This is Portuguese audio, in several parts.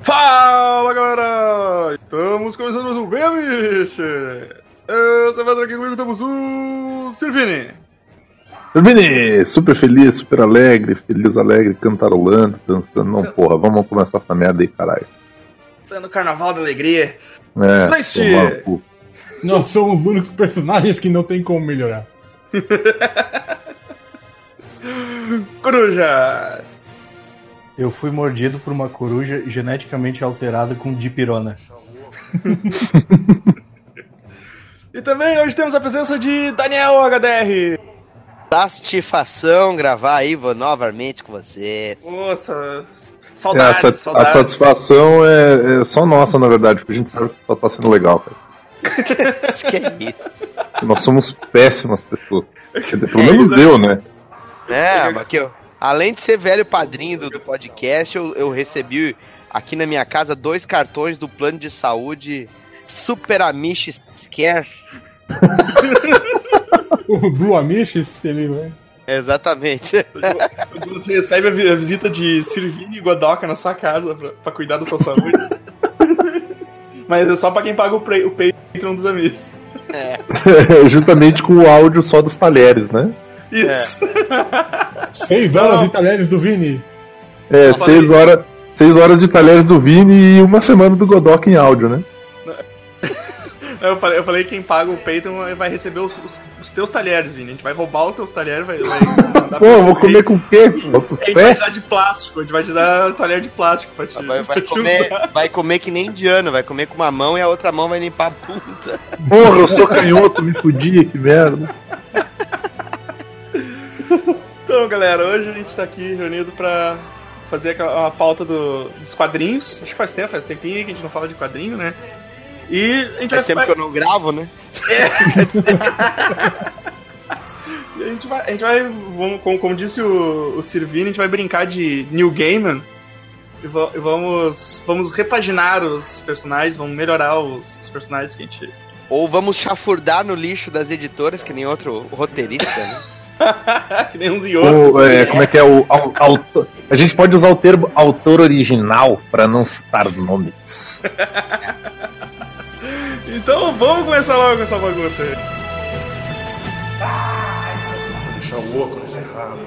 Fala galera! Estamos começando mais um Bem Amiche! Essa vez aqui comigo temos o Sirvini. Vini, super feliz, super alegre, feliz, alegre, cantarolando, dançando. Não, porra, vamos começar essa merda aí, caralho. No Carnaval da Alegria. É, Triste. Nós somos os únicos personagens que não tem como melhorar. Coruja! Eu fui mordido por uma coruja geneticamente alterada com dipirona. E também hoje temos a presença de Daniel HDR. Satisfação gravar aí vou novamente com você. Nossa, É, saudades, a, sa- a saudades. satisfação é, é só nossa, na verdade, porque a gente sabe que só tá sendo legal, cara. Que é isso. Nós somos péssimas pessoas. Pelo menos eu, né? É, mas que eu, além de ser velho padrinho do, do podcast, eu, eu recebi aqui na minha casa dois cartões do plano de saúde Super Amish Scare. O Blue Amish, ele vai. Exatamente. Você recebe a visita de Sirvini e Godoka na sua casa pra, pra cuidar da sua saúde. Mas é só pra quem paga o, pre, o Patreon dos amigos. É. Juntamente com o áudio só dos talheres, né? Isso. Seis horas Não. de talheres do Vini. É, falei- seis horas, seis horas de talheres do Vini e uma semana do Godok em áudio, né? Eu falei, eu falei que quem paga o Patreon vai receber os, os- os teus talheres, Vini. A gente vai roubar os teus talheres, vai. vai Pô, vou comer com o quê? pô? A gente vai te dar de plástico, a gente vai te dar talher de plástico pra te, Vai, vai pra te comer, usar. vai comer que nem indiano, vai comer com uma mão e a outra mão vai limpar a bunda. Porra, eu sou canhoto, me fudi, que merda. Então, galera, hoje a gente tá aqui reunido pra fazer uma pauta do- dos quadrinhos. Acho que faz tempo, faz tempinho que a gente não fala de quadrinho, né? E a gente Faz tempo que eu não gravo, né? A gente vai, a gente vai como, como disse o, o Sirvini, a gente vai brincar de New Gaiman e, e vamos, vamos repaginar os personagens, vamos melhorar os, os personagens que a gente. Ou vamos chafurdar no lixo das editoras, que nem outro roteirista, né? que nem uns e outros. O, é, como é que é o au- autor? A gente pode usar o termo autor original pra não citar nomes. Então vamos começar logo com essa bagunça aí. Deixa o óculos errado.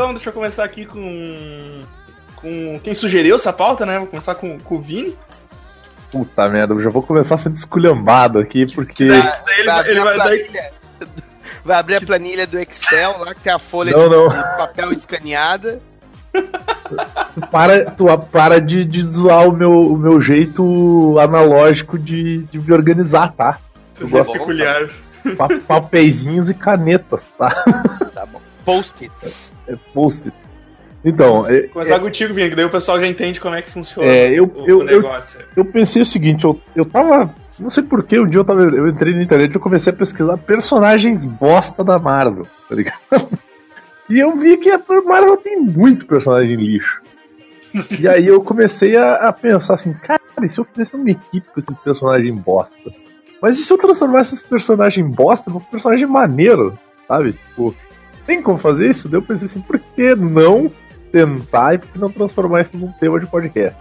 Então, deixa eu começar aqui com. com quem sugeriu essa pauta, né? Vou começar com, com o Vini. Puta merda, eu já vou começar sendo esculhambado aqui, porque. Daí ele vai- abrir ele a vai- daí- planilha- vai abrir a planilha do Excel, lá que tem a folha Não, de, não. de papel escaneada. Tu para, tu para de, de zoar o meu, o meu jeito analógico de, de me organizar, tá? Eu jeito gosto. peculiar. Pa- Papeizinhos e canetas, tá? Tá bom. Post-its. É post Então, é- Começar contigo, Vini, que daí o pessoal já entende como é que funciona É, eu- o, eu- o negócio. eu pensei o seguinte, eu, eu tava. Não sei porquê, um dia eu tava. Eu entrei na internet e eu comecei a pesquisar personagens bosta da Marvel, tá ligado? E eu vi que a Marvel tem muito personagem lixo. E aí eu comecei a, a pensar assim, cara, e se eu fizesse uma equipe com esses personagens bosta? Mas e se eu transformasse esses personagens bosta num personagem maneiro, sabe? Tipo, tem como fazer isso? Daí eu pensei assim, por que não tentar e por que não transformar isso num tema de podcast?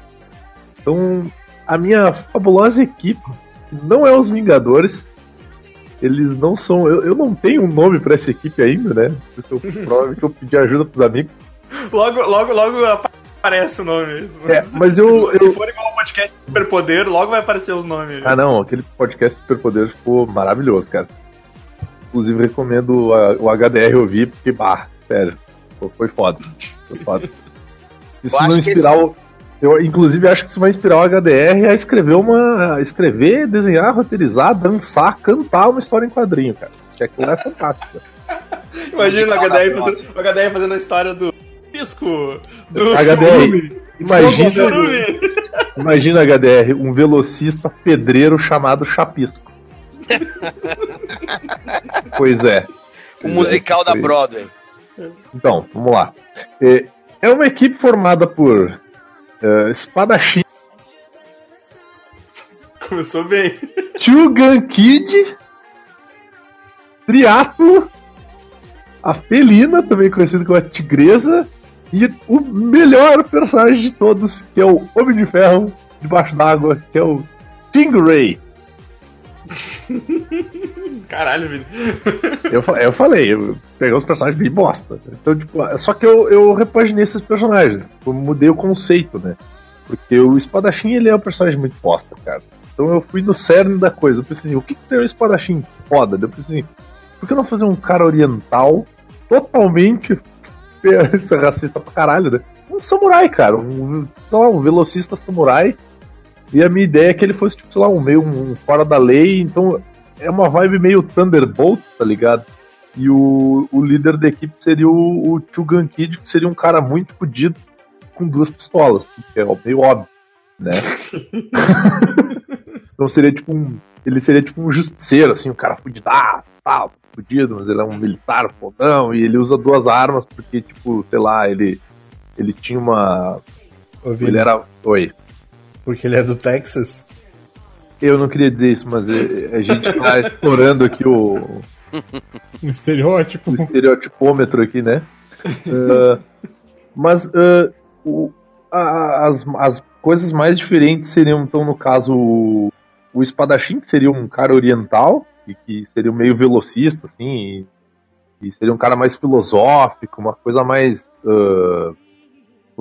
Então, a minha fabulosa equipe não é os Vingadores. Eles não são. Eu, eu não tenho um nome pra essa equipe ainda, né? Eu, provavelmente eu pedi ajuda pros amigos. Logo, logo, logo aparece o nome. É, mas eu- Se, eu- se for igual ao podcast Superpoder, logo vai aparecer os nomes. Ah, não, aquele podcast Superpoder ficou maravilhoso, cara. Inclusive, recomendo a- o HDR ouvir, porque, bah, sério, foi foda. Foi foda. Se Isso Eu não inspirar o. Eu, inclusive, acho que isso vai inspirar o HDR a escrever uma. a escrever, desenhar, roteirizar, dançar, cantar uma história em quadrinho, cara. Que aquilo é fantástico. Imagina o HDR, fazendo, o HDR fazendo a história do Pisco, do HDR, imagina, imagina HDR, um velocista pedreiro chamado Chapisco. pois é. O musical da Foi. Broadway. Então, vamos lá. É, é uma equipe formada por é, espadachim, Começou bem. Chugan Kid, Triatlo, a Felina, também conhecida como a Tigresa, e o melhor personagem de todos, que é o Homem de Ferro debaixo d'água, que é o Stingray. Caralho, Vini. Eu, eu falei, eu peguei os personagens bem bosta. Então, tipo, só que eu, eu repaginei esses personagens. Eu mudei o conceito, né? Porque o espadachim, ele é um personagem muito bosta, cara. Então eu fui no cerne da coisa. Eu pensei assim, o que, que tem um espadachim foda? Eu pensei assim, por que não fazer um cara oriental totalmente racista pra caralho, né? Um samurai, cara. Um, um velocista samurai. E a minha ideia é que ele fosse, tipo, sei lá, um meio um fora da lei. Então é uma vibe meio Thunderbolt, tá ligado? E o, o líder da equipe seria o, o Chugan Kid, que seria um cara muito fodido com duas pistolas, que é meio óbvio, né? então seria tipo um. Ele seria tipo um justiceiro, assim, um cara fudidaço, tal, fudido, mas ele é um militar fodão, e ele usa duas armas porque, tipo, sei lá, ele. Ele tinha uma. Vini, Ele era. Oi. Porque ele é do Texas. Eu não queria dizer isso, mas é- a gente tá explorando aqui o, Um estereótipo. o estereotipômetro aqui, né? Ah, mas ah, o- a- as, as coisas mais diferentes seriam, então, no caso, o, o espadachim, que seria um cara oriental, e que seria meio velocista, assim, e, e seria um cara mais filosófico, uma coisa mais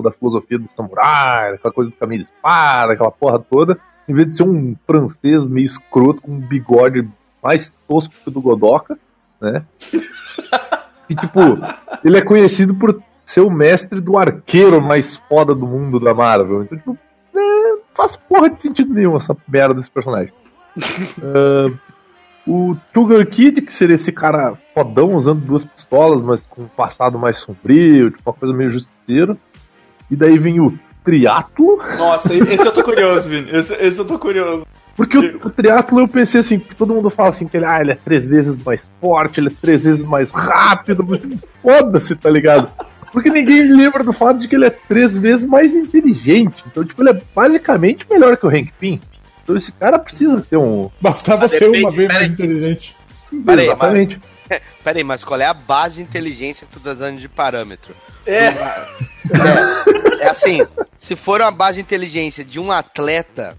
ah, da filosofia do samurai, aquela coisa do caminho de espada, aquela porra toda, em vez de ser um francês meio escroto, com um bigode mais tosco que o do Godoka, né? E, tipo, ele é conhecido por ser o mestre do arqueiro mais foda do mundo da Marvel. Então, tipo, é, não faz porra de sentido nenhum essa merda desse personagem. Ah, o Sugar Kid, que seria esse cara fodão usando duas pistolas, mas com um passado mais sombrio, tipo, uma coisa meio justiceiro. E daí vem o Triatlo. Nossa, esse eu tô curioso, Vini. Esse, esse eu tô curioso. Porque o, o triatlo eu pensei assim, porque todo mundo fala assim que ele, ah, ele é três vezes mais forte, ele é três vezes mais rápido, mas foda-se, tá ligado? Porque ninguém lembra do fato de que ele é três vezes mais inteligente. Então, tipo, ele é basicamente melhor que o Hank Pym. Então esse cara precisa ter um. Bastava Mas ser depende, uma vez mais inteligente. Peraí, Exatamente. Peraí, mas qual é a base de inteligência que tu tá dando de parâmetro? É, É assim, se for uma base de inteligência de um atleta,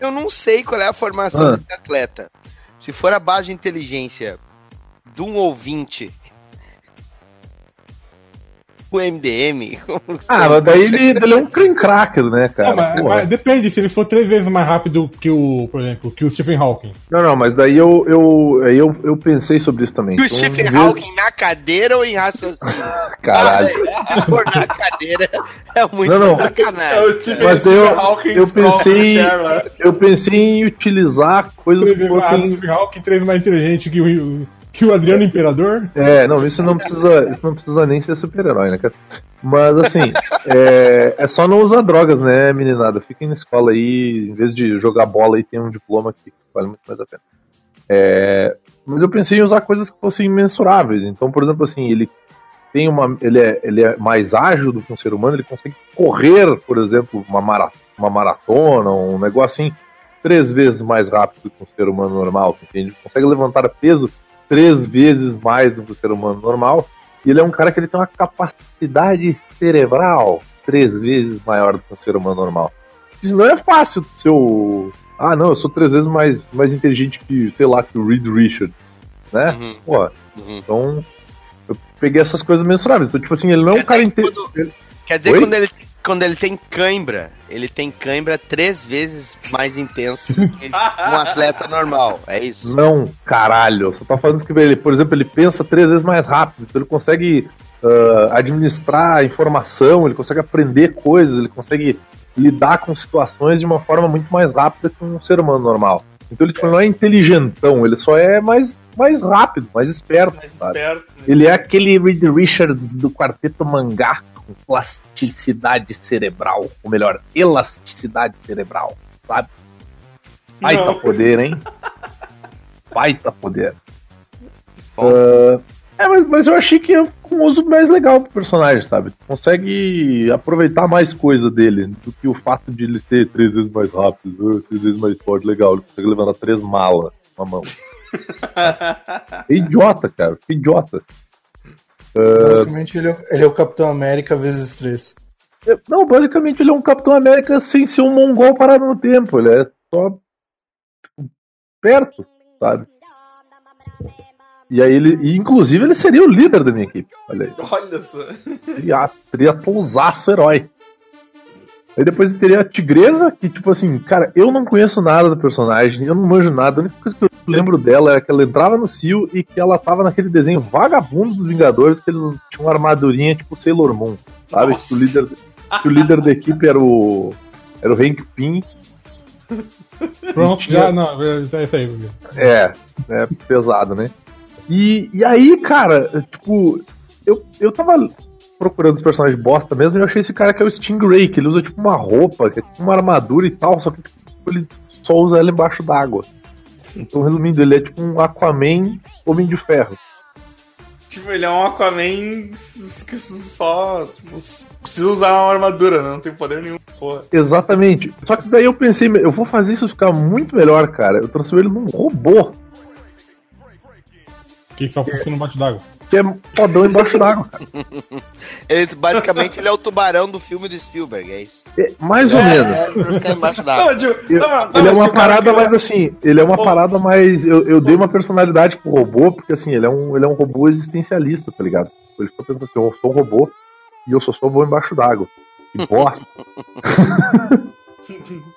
eu não sei qual é a formação Ah. desse atleta. Se for a base de inteligência de um ouvinte, o MDM, Ah, mas daí ele, ele é um cream cracker, né, cara? Não, mas, mas depende, se ele for três vezes mais rápido que o, por exemplo, que o Stephen Hawking. Não, não, mas daí eu, eu, aí eu, eu pensei sobre isso também. e o Então, Stephen Hawking na cadeira ou em raciocínio? Caralho. Se for na cadeira, é muito Não, não. é sacanagem. o Stephen, Mas Stephen eu- Hawking eu pensei-. Eu pensei em utilizar coisas que que o fossem. Stephen Hawking, três mais inteligente que o, que o Adriano Imperador. É, não, isso não precisa, isso não precisa nem ser super-herói, né, cara? Mas assim, é, é só não usar drogas, né, meninada? Fiquem na escola aí, em vez de jogar bola aí, tem um diploma que vale muito mais a pena. É, mas eu pensei em usar coisas que fossem mensuráveis. Então, por exemplo, assim, ele tem uma. Ele é, ele é mais ágil do que um ser humano, ele consegue correr, por exemplo, uma, mara, uma maratona, um negócio assim, três vezes mais rápido que um ser humano normal, entende? Consegue levantar peso três vezes mais do que o ser humano normal. E ele é um cara que ele tem uma capacidade cerebral três vezes maior do que um ser humano normal. Isso não é fácil ser o. Ah, não, eu sou três vezes mais, mais inteligente que, sei lá, que o Reed Richard. Né? Uhum, Pô, uhum. então. Eu peguei essas coisas mensuráveis. Então, tipo assim, ele não é um cara inteligente. quando- Quer dizer, Oi? quando ele, quando ele tem cãibra, ele tem cãibra três vezes mais intenso que um atleta normal. É isso? Não, caralho. Só tá falando que ele, por exemplo, ele pensa três vezes mais rápido. Então ele consegue ah, administrar a informação, ele consegue aprender coisas, ele consegue lidar com situações de uma forma muito mais rápida que um ser humano normal. Então ele tipo, não é inteligentão, ele só é mais, mais rápido, mais esperto. Mais esperto. né? Ele é aquele Reed Richards do quarteto mangá plasticidade cerebral, ou melhor, elasticidade cerebral, sabe? Baita Não. poder, hein? Baita poder. Ah, É, mas, mas eu achei que é um uso mais legal pro personagem, sabe? Consegue aproveitar mais coisa dele do que o fato de ele ser três vezes mais rápido, três vezes mais forte. Legal, ele consegue levantar três malas com a mão. é idiota, cara. Que idiota. Basicamente, ele é, ele é o Capitão América vezes três. É, Não, basicamente ele é um Capitão América sem ser um mongol parado no tempo. Ele é só perto, sabe? E aí ele. E inclusive ele seria o líder da minha equipe. Olha aí. Olha só. Seria, seria pousaço herói. Aí depois teria a Tigresa, que tipo assim, cara, eu não conheço nada do personagem, eu não manjo nada. A única coisa que eu lembro dela é que ela entrava no Cio e que ela tava naquele desenho vagabundo dos Vingadores, que eles tinham uma armadurinha tipo Sailor Moon, sabe? Nossa. Que o líder, que o líder da equipe era o. Era o Hank Pym. Pronto, já, não, é isso aí. É, é pesado, né? E, e aí, cara, tipo, eu, eu tava procurando os personagens bosta mesmo e eu achei esse cara que é o Stingray, que ele usa tipo uma roupa, que é tipo uma armadura e tal, só que tipo, ele só usa ela embaixo d'água. Então, resumindo, ele é tipo um Aquaman Homem de Ferro. Tipo, ele é um Aquaman que só tipo, precisa usar uma armadura, né? não tem poder nenhum. Porra. Exatamente. Só que daí eu pensei, eu vou fazer isso ficar muito melhor, cara. Eu transformei ele num robô, Que só funciona no bate d'água. Que é fodão embaixo d'água, cara. Ele, basicamente, ele é o tubarão do filme do Spielberg, é isso. É, mais ou menos. É, pra ficar embaixo d'água. Não, Eu- não, não, ele é uma parada mais assim, ele é uma parada mais. Eu, eu dei uma personalidade pro robô, porque assim, ele é um, ele é um robô existencialista, tá ligado? Ele fica pensando assim, eu sou um robô e eu só sou vou embaixo d'água. Que bosta.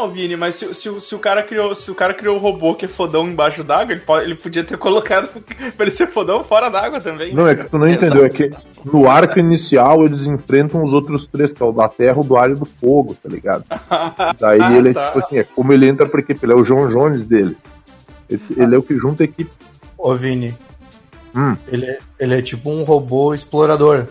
Não, Vini, mas se, se, o- se o cara criou, se o cara criou o robô que é fodão embaixo d'água, ele, pode- ele podia ter colocado pra ele ser fodão fora d'água também. não, é que tu não entendeu, é que no arco inicial eles enfrentam os outros três, que é o da terra, o do ar e do fogo, tá ligado? Daí Ah, ele é tá. tipo assim, é como ele entra pra equipe, ele é o João Jones dele. Ele, ele é o que junta a equipe. Ô, Vini. Hum. Ele, é, ele é tipo um robô explorador.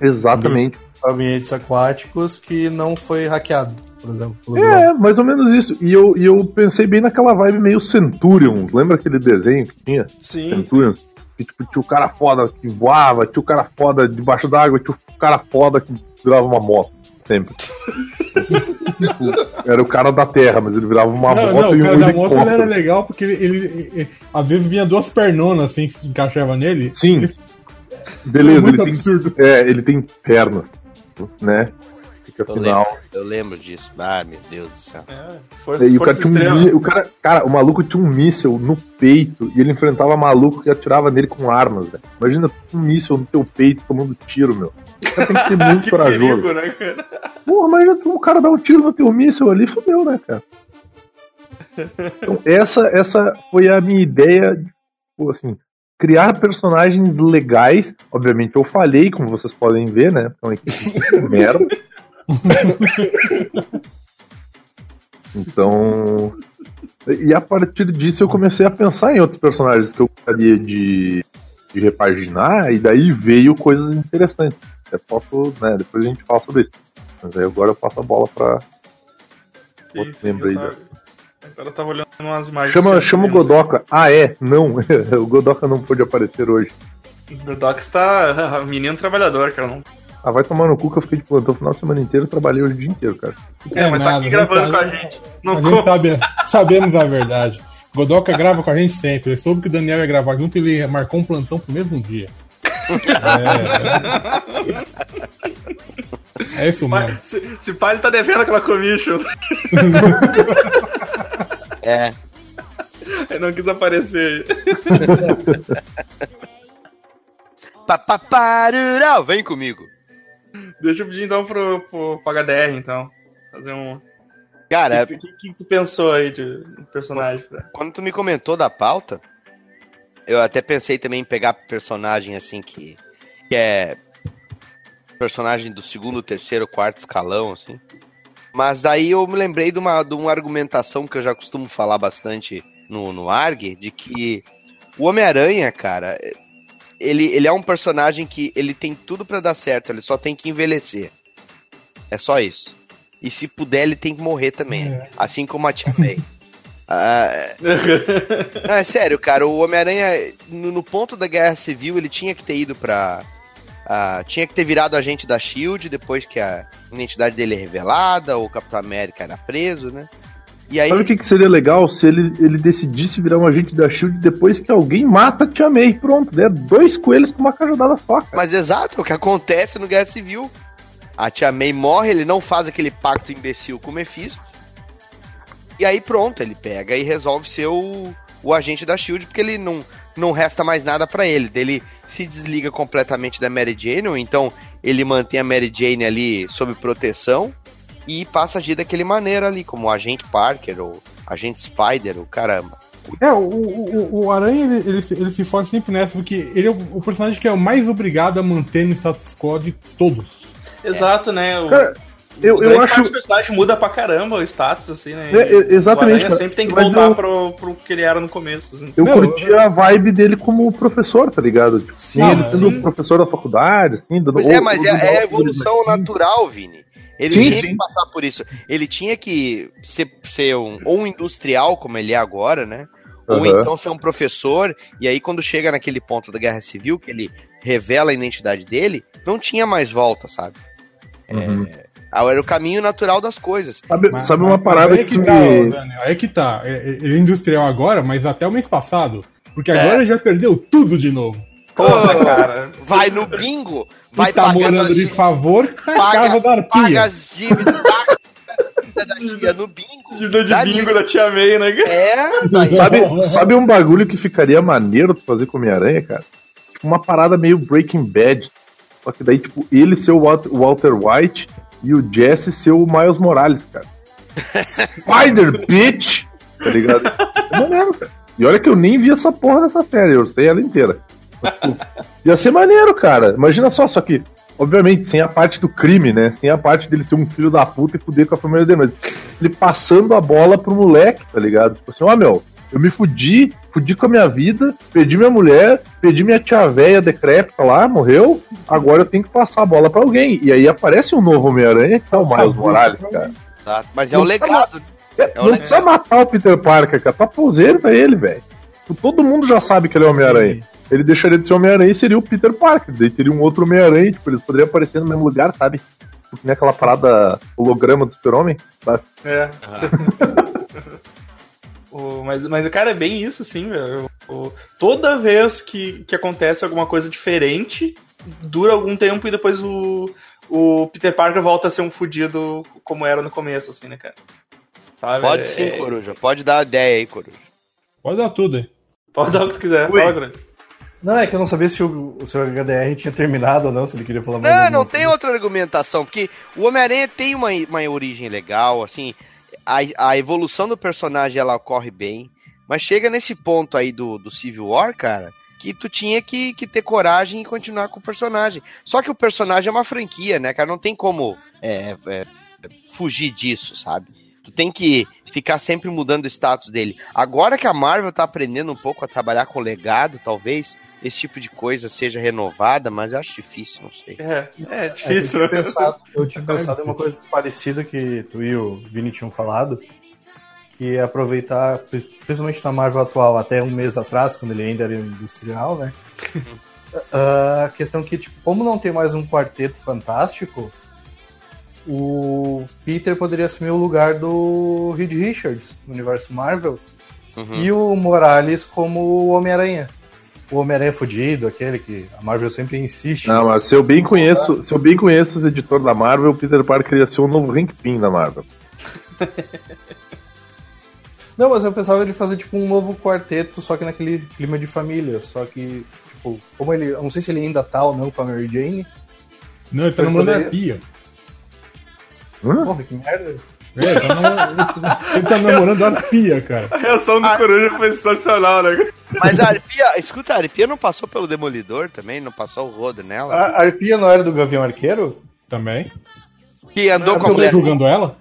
Exatamente. Ambientes aquáticos que não foi hackeado, por exemplo. É, mais ou menos isso. E eu, e eu pensei bem naquela vibe meio Centurion. Lembra aquele desenho que tinha? Sim. Centurion? Que tipo, tinha o cara foda que voava, tinha o cara foda debaixo d'água, tinha o cara foda que virava uma moto. Sempre. Tipo, era o cara da terra, mas ele virava uma Não, moto não, e o um cara da moto ele era legal porque ele, ele- ele- às vezes vinha duas pernonas assim, que encaixava nele. Sim. Ele- Beleza, muito ele tem, absurdo. é, ele tem pernas, né? Fica Eu afinal. lembro, eu lembro disso. Ah, meu Deus do céu. É, força, E o cara, um, o cara, cara, o maluco tinha um míssel no peito e ele enfrentava maluco que atirava nele com armas, velho. Imagina um míssel no teu peito tomando tiro, meu. O cara tem que ser muito Que corajoso. perigo, né, cara? Porra, imagina tu- o cara dar um tiro no teu míssel ali, fodeu, né, cara? Então, essa, essa foi a minha ideia, tipo, assim, criar personagens legais. Obviamente eu falhei, como vocês podem ver, né? Então, de merda. Então. E a partir disso eu comecei a pensar em outros personagens que eu gostaria de, de repaginar, e daí veio coisas interessantes. Eu posso, né, depois a gente fala sobre isso. Mas aí agora eu passo a bola pra. Sim, Outro sim, membro aí, tava- Agora eu tava olhando umas imagens. Chama, chama o Godoka. Ah, é? Não, o Godoka não pôde aparecer hoje. O Godoka está. Menino trabalhador, cara. Não... Ah, vai tomar no cu que eu fiquei de plantão o final de semana inteiro, trabalhei hoje o dia inteiro, cara. É, mas tá nada, aqui a gravando gente com a sabe- gente. Não A gente sabe, sabemos a verdade. Godoka grava com a gente sempre. Ele soube que o Daniel ia gravar junto e ele marcou um plantão pro mesmo dia. É, é isso mesmo. Se, se pai ele tá devendo aquela commission, É. ele não quis aparecer. Papaparurau, vem comigo. Deixa eu pedir então pro, pro, pro HDR, então. Fazer um. Cara, O que, que, que tu pensou aí de personagem? Pra... quando tu me comentou da pauta, eu até pensei também em pegar personagem assim que, que é personagem do segundo, terceiro, quarto escalão, assim. Mas daí eu me lembrei de uma, de uma argumentação que eu já costumo falar bastante no, no ARG, de que o Homem-Aranha, cara, ele, ele é um personagem que ele tem tudo pra dar certo, ele só tem que envelhecer. É só isso. E se puder, ele tem que morrer também. É. Assim como a Tia May. Ah, não, é sério, cara, o Homem-Aranha, no, no ponto da Guerra Civil, ele tinha que ter ido pra. ah, tinha que ter virado agente da Shield depois que a identidade dele é revelada, o Capitão América era preso, né? E aí. Sabe o que, que seria legal se ele, ele decidisse virar um agente da Shield depois que alguém mata a Tia May? Pronto, né? Dois coelhos com uma cajadada só, cara. Mas exato, o que acontece no Guerra Civil. A Tia May morre, ele não faz aquele pacto imbecil com o Mephisto. E aí pronto, ele pega e resolve ser o, o agente da SHIELD, porque ele não, não resta mais nada pra ele. Ele se desliga completamente da Mary Jane, ou então ele mantém a Mary Jane ali sob proteção e passa a agir daquele maneira ali, como o agente Parker ou agente Spider, o caramba. É, o, o, o Aranha, ele, ele, se- ele se foge sempre nessa, porque ele é o, o personagem que é o mais obrigado a manter no status quo de todos. Exato, né? O, Cara, eu, o eu acho. parte dos personagens muda pra caramba o status, assim, né? É, é, exatamente, O Aranha cara. sempre tem que Mas voltar eu- pro, pro que ele era no começo, assim. Eu Não, curti a vibe dele como professor, tá ligado? Tipo, sim, ele sendo sim. professor da faculdade, assim, dando. Pois é, ou- mas ou é, é a evolução assim. natural, Vini. Ele Sim, tinha sim. que passar por isso. Ele tinha que ser, ser um, ou um industrial, como ele é agora, né? Ou então ser um professor, e aí quando chega naquele ponto da Guerra Civil, que ele revela a identidade dele, não tinha mais volta, sabe? Uhum. É, era o caminho natural das coisas. Sabe, Mas- sabe uma parada aí que, isso tá, me. ô, Daniel, aí que tá. É- é- Ele é industrial agora, mas até o mês passado. Porque É. agora ele já perdeu tudo de novo. Porra, cara. Vai no bingo, vai tá morando as de favor na paga- casa da paga arpia. as dívidas, paga a dívida da tia no bingo. Dívida de Dá bingo dívida. da Tia May, né? É, tá. Sabe, sabe um bagulho que ficaria maneiro fazer com Homem-Aranha, cara? Tipo, uma parada meio Breaking Bad. Só que daí, tipo, ele ser o Walter White e o Jesse ser o Miles Morales, cara. Spider, bitch! Tá ligado? É maneiro, cara. E olha que eu nem vi essa porra dessa série, eu sei ela inteira. Ia ser maneiro, cara. Imagina só, só que, obviamente, sem a parte do crime, né? Sem a parte dele ser um filho da puta e fuder com a família dele, mas ele passando a bola pro moleque, tá ligado? Tipo assim, ó, meu, eu me fudi, fudi com a minha vida, perdi minha mulher, perdi minha tia véia decrépita lá, morreu, agora eu tenho que passar a bola pra alguém. E aí aparece um novo Homem-Aranha, que é o Miles Morales, cara. Exato. Mas é o legado. É, É o não precisa matar o Peter Parker, cara. Tá aposenta ele, velho. Tipo, Todo mundo já sabe que ele é Homem-Aranha. Ele deixaria de ser Homem-Aranha e seria o Peter Parker. Daí teria um outro Homem-Aranha, tipo, eles poderiam aparecer no mesmo lugar, sabe? Tipo, que nem aquela parada holograma do Super-Homem. sabe? É. O- mas, mas, cara, é bem isso, assim, velho. O- Toda vez que, que acontece alguma coisa diferente, dura algum tempo e depois o, o Peter Parker volta a ser um fudido como era no começo, assim, né, cara? Sabe? Pode É- sim, é- Coruja. Pode dar a ideia aí, Coruja. Pode dar tudo aí. Pode dar o que tu quiser. Ui. Fala, Grande. Não, é que eu não sabia se o, o seu HDR tinha terminado ou não, se ele queria falar mais Não, não tem coisa. outra argumentação, porque o Homem-Aranha tem uma, uma origem legal, assim, a, a evolução do personagem ela ocorre bem, mas chega nesse ponto aí do, do Civil War, cara, que tu tinha que, que ter coragem e continuar com o personagem. Só que o personagem é uma franquia, né, cara? Não tem como é, é, fugir disso, sabe? Tu tem que ficar sempre mudando o status dele. Agora que a Marvel tá aprendendo um pouco a trabalhar com legado, talvez esse tipo de coisa seja renovada, mas eu acho difícil, não sei. É, é É, difícil, eu né? tinha pensado, eu tinha pensado em uma coisa parecida que tu e o Vini tinham falado, que é aproveitar, principalmente na Marvel atual, até um mês atrás, quando ele ainda era industrial, né? a questão que, tipo, como não tem mais um quarteto fantástico, o Peter poderia assumir o lugar do Reed Richards no universo Marvel Uhum. e o Morales como o Homem-Aranha. O Homem-Aranha fudido, aquele que a Marvel sempre insiste. Não, mas se eu bem conheço, se eu bem conheço os editores da Marvel, o Peter Parker ia ser o novo Hank Pym da Marvel. Não, mas eu pensava ele fazer tipo um novo quarteto, só que naquele clima de família. Só que, tipo, como ele. Eu não sei se ele ainda tá ou não com a Mary Jane. Não, ele tá Ele namorando a poderia-. Hã? Porra, que merda. É, ele tá namorando, ele tá namorando a arpia, cara. A reação do Ah. Coruja foi sensacional, né? Mas a Arpia, escuta, a Arpia não passou pelo Demolidor também? Não passou o rodo nela? A a Arpia não era do Gavião Arqueiro? Também. que andou Ah, com a mulher. julgando ela?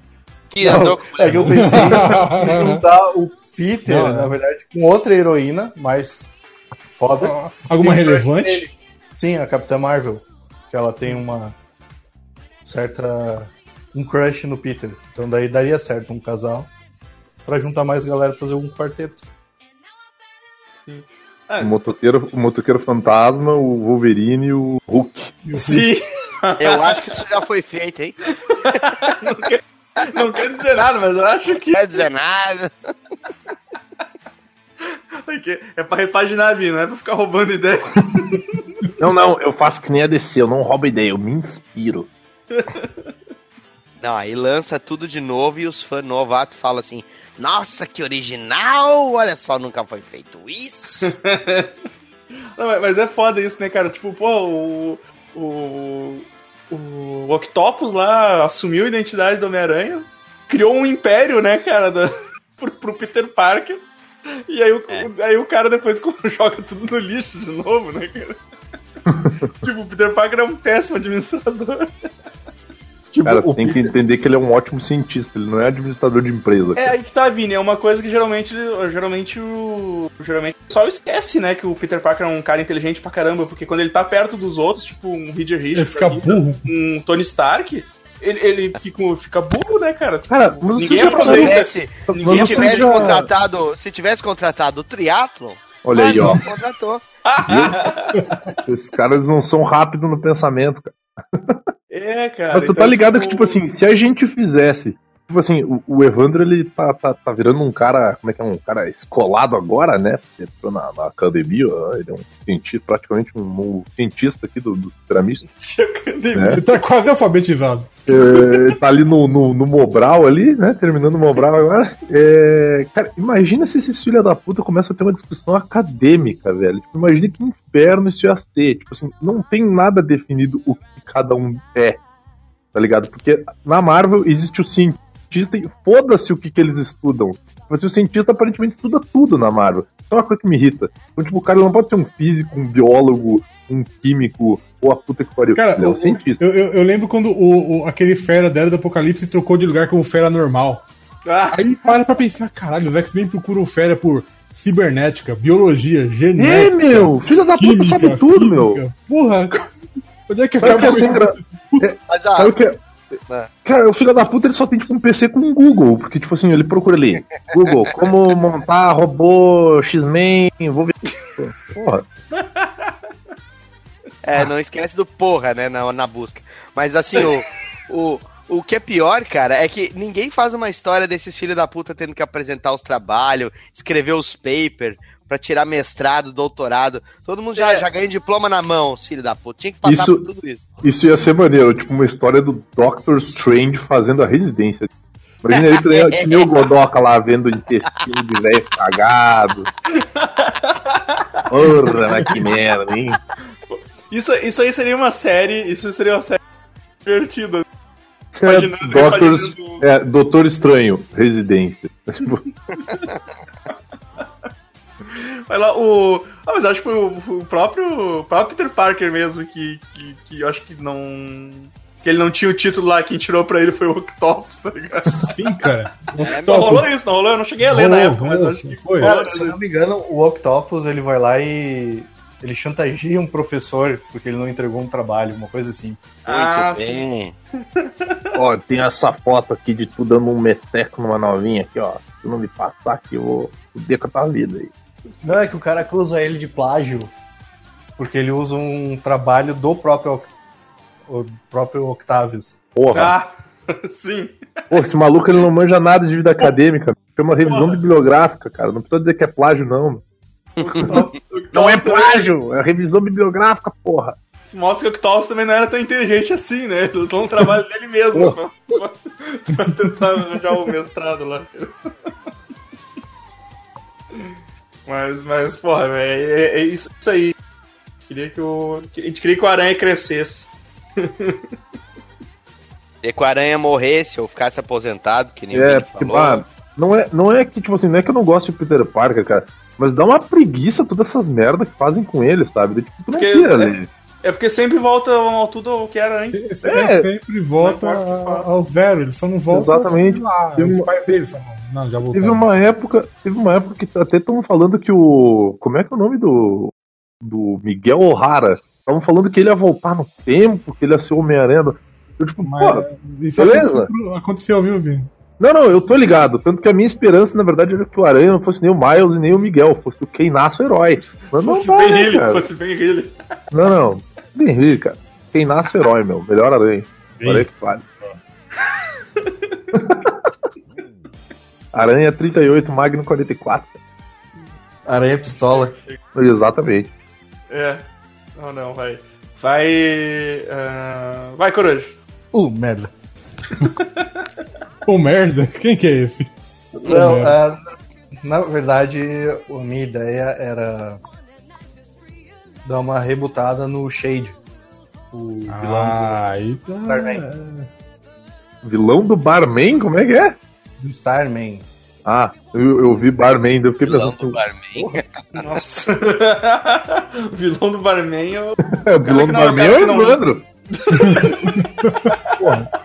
Que andou com a é que eu pensei em juntar o Peter, Não, é. na verdade, com outra heroína, mais foda. Alguma Tem um crush relevante? Sim, a Capitã Marvel. Que ela tem uma certa. Um crush no Peter. Então daí daria certo um casal. pra juntar mais galera pra fazer um quarteto. Sim. O motoqueiro, o motoqueiro fantasma, o Wolverine e o Hulk. Sim. Eu acho que isso já foi feito, hein? Não quero dizer nada, mas eu acho que Não quer dizer nada. é pra repaginar a vida, não é pra ficar roubando ideia. Não, não, eu faço que nem a DC, eu não roubo ideia, eu me inspiro. Não, aí lança tudo de novo e os fãs novatos falam assim: Nossa, que original! Olha só, nunca foi feito isso. Não, mas- é foda isso, né, cara? Tipo, pô, o. O. O Octopus lá assumiu a identidade do Homem-Aranha, criou um império, né, cara, da, pro, pro Peter Parker. E aí o, aí o cara depois joga tudo no lixo de novo, né, cara? tipo, o Peter Parker é um péssimo administrador. Tipo, Cara, o tem que entender que ele é um ótimo cientista, ele não é administrador de empresa. É aí que tá, Vini. É uma coisa que geralmente, geralmente o. Geralmente o pessoal esquece, né? Que o Peter Parker é um cara inteligente pra caramba. Porque quando ele tá perto dos outros, tipo um Reed Ele Richards, fica burro. um Tony Stark, ele, ele fica, fica burro, né, cara? Tipo, Cara, mas ninguém você já Se aproveita. tivesse, Mas se tivesse já- contratado, se tivesse contratado o triatlon, Olha aí, ó. não, contratou. Esses caras não são rápidos no pensamento, cara. É, cara. Mas tu tá então, ligado que, tipo assim, se a gente fizesse. Tipo assim, o, o Evandro, ele tá, tá, tá virando um cara. Como é que é? Um cara escolado agora, né? Entrou na, na academia, ele é um cientista, praticamente um, um cientista aqui do, dos piramistas. É. Ele tá quase alfabetizado. É, ele tá ali no, no, no Mobral ali, né? Terminando o Mobral agora. É, cara, imagina se esses filha da puta começam a ter uma discussão acadêmica, velho. Tipo, imagina que inferno isso ia ser. Tipo assim, não tem nada definido o que cada um é. Tá ligado? Porque na Marvel existe o cientista e foda-se o que, que eles estudam. Assim, o cientista aparentemente estuda tudo na Marvel. Isso é uma coisa que me irrita. Então, tipo, o cara não pode ser um físico, um biólogo, um químico, ou a puta que pariu. Cara, é um o- cientista. Eu, eu, eu lembro quando o, o- aquele fera da Era do Apocalipse trocou de lugar com o fera normal. Ah, Aí para pra pensar, caralho, os X-Men procuram o fera por cibernética, biologia, É, genética, meu! Filho da puta química, sabe tudo, meu! Porra! Onde é que Sabe o que acaba é sem gra- Mas ah, Sabe o que é? É. Cara, o filho da puta ele só tem tipo um PC com um Google, porque tipo assim, ele procura ali, Google, como montar robô X-Men, vou ver. Porra. É, não esquece do porra, né, na, na busca. Mas assim, o, o, o que é pior, cara, é que ninguém faz uma história desses filhos da puta tendo que apresentar os trabalhos, escrever os papers, pra tirar mestrado, doutorado. Todo mundo já, É. já ganha diploma na mão, os filhos da puta. Tinha que passar Isso- por tudo isso. Isso ia ser maneiro, tipo uma história do Doctor Strange fazendo a residência. Imagina ele que nem, que nem o Godoka lá vendo o intestino de velho cagado. Porra, mas que merda, hein? isso, isso aí seria uma série. Isso seria uma série divertida. É, Doctors, imaginando- é, Doutor Estranho, residência. Vai lá, o. Ah, mas acho que foi o, o próprio, o próprio Peter Parker mesmo que, que, que eu acho que não. Que ele não tinha o título lá, quem tirou pra ele foi o Octopus, tá ligado? Sim, cara. É, Não rolou isso, não rolou, eu não cheguei a ler na Rolou, época, mas rolou, acho que foi. rola, Se eu não me engano, o Octopus ele vai lá e ele chantageia um professor porque ele não entregou um trabalho, uma coisa assim. Muito Ah, bem. Ó, tem essa foto aqui de tu dando um meteco numa novinha aqui, ó. Se tu não me passar aqui, eu vou fuder com a tua vida aí. Não, é que o cara acusa ele de plágio porque ele usa um trabalho do próprio, o próprio Octavius. Porra. Ah, sim. Pô, esse maluco ele não manja nada de vida acadêmica. Chama revisão bibliográfica, cara. Não precisa dizer que é plágio, não. Não é plágio, é revisão bibliográfica, porra. Isso mostra que o Octopus também não era tão inteligente assim, né? Ele usou um trabalho dele mesmo pra, pra tentar arranjar o mestrado lá. Mas, mas porra, é, é- é isso aí. Queria que o, que- a gente queria que o Aranha crescesse. E que o Aranha morresse ou ficasse aposentado, que nem o É, porque, falou. não é, não é que, tipo assim, não é que eu não gosto de Peter Parker, cara. Mas dá uma preguiça todas essas merdas que fazem com ele, sabe? Tipo, tu não Porque, queira né? É porque sempre volta ao tudo ao que era antes. É, É. sempre volta o ao zero, ele só não volta Exatamente. lá, Teve os uma- pais dele só não. Não, já voltaram. Teve uma época, teve uma época que até estão falando que o. Como é que é o nome do. Do Miguel O'Hara? Estavam falando que ele ia voltar no tempo, que ele ia ser o Homem-Aranha. Eu, tipo, Mas, pô, isso beleza. aconteceu, aconteceu, viu, Vini? Não, não, eu tô ligado. Tanto que a minha esperança, na verdade, era que o Aranha não fosse nem o Miles e nem o Miguel, fosse o Keinaço herói. Mas não Fosse dá, bem né, ele, cara? fosse bem ele. Não, não. Bem rir, cara. Keinaço herói, meu. Melhor Aranha. Bem- Aranha que vale. Aranha 38, Magno 44. Aranha Pistola. Exatamente. É. Não, não, vai. Vai. ah, vai, Coruja. Uh, merda. Pô, merda, quem que é esse? Não, ah, na verdade, a minha ideia era dar uma rebutada no Shade. O vilão Ah, aí tá. Starman. Vilão do Barman? Como é que é? do Starman. Ah, eu, eu vi Barman, eu fiquei Vilão pensando do Barman. Nossa. o vilão do Barman é o. É, o vilão do Barman é o Evandro.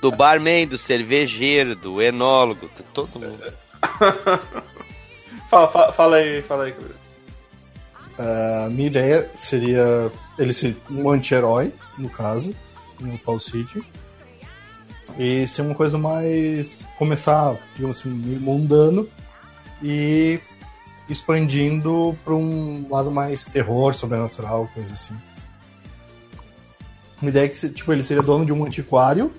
Do barman, do cervejeiro, do enólogo, de todo mundo. Fala, fala, fala aí, fala aí, Coruja. A minha ideia seria ele ser um anti-herói, no caso, no Paul City. E ser uma coisa mais. começar, digamos assim, mundano e expandindo para um lado mais terror, sobrenatural, coisa assim. Uma ideia é que tipo, ele seria dono de um antiquário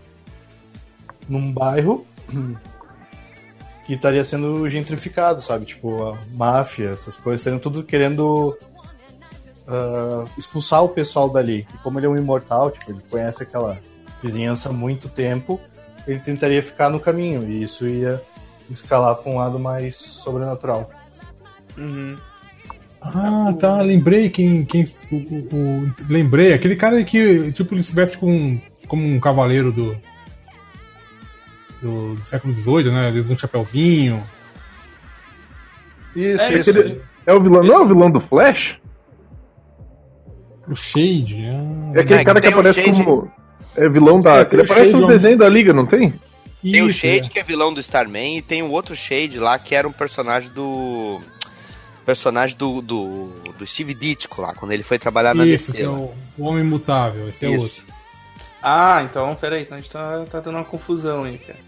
num bairro que estaria sendo gentrificado, sabe? Tipo, a máfia, essas coisas, estariam tudo querendo ah, expulsar o pessoal dali. E como ele é um imortal, tipo, ele conhece aquela vizinhança há muito tempo, ele tentaria ficar no caminho, e isso ia escalar para um lado mais sobrenatural. Uhum. Ah, tá. Lembrei quem. quem o, o- o- lembrei, aquele cara que, tipo, ele se veste com, como um cavaleiro do. Do, do século XVIII, né? Ele usa um chapéuzinho. Isso, É, isso. aquele- É o vilão, não é o vilão do Flash? O Shade. Ah, É aquele É, cara que aparece Shade. como. É vilão da. É, ele aparece no ó. desenho da Liga, não tem? Tem o isso, Shade, é. que é vilão do Starman, e tem o outro Shade lá, que era um personagem do. Personagem do, do, do Steve Ditko lá, quando ele foi trabalhar na Isso, DC. que é o, o Homem Mutável. Esse é Isso. outro. Ah, então, peraí, então a gente tá, tá dando uma confusão aí, cara.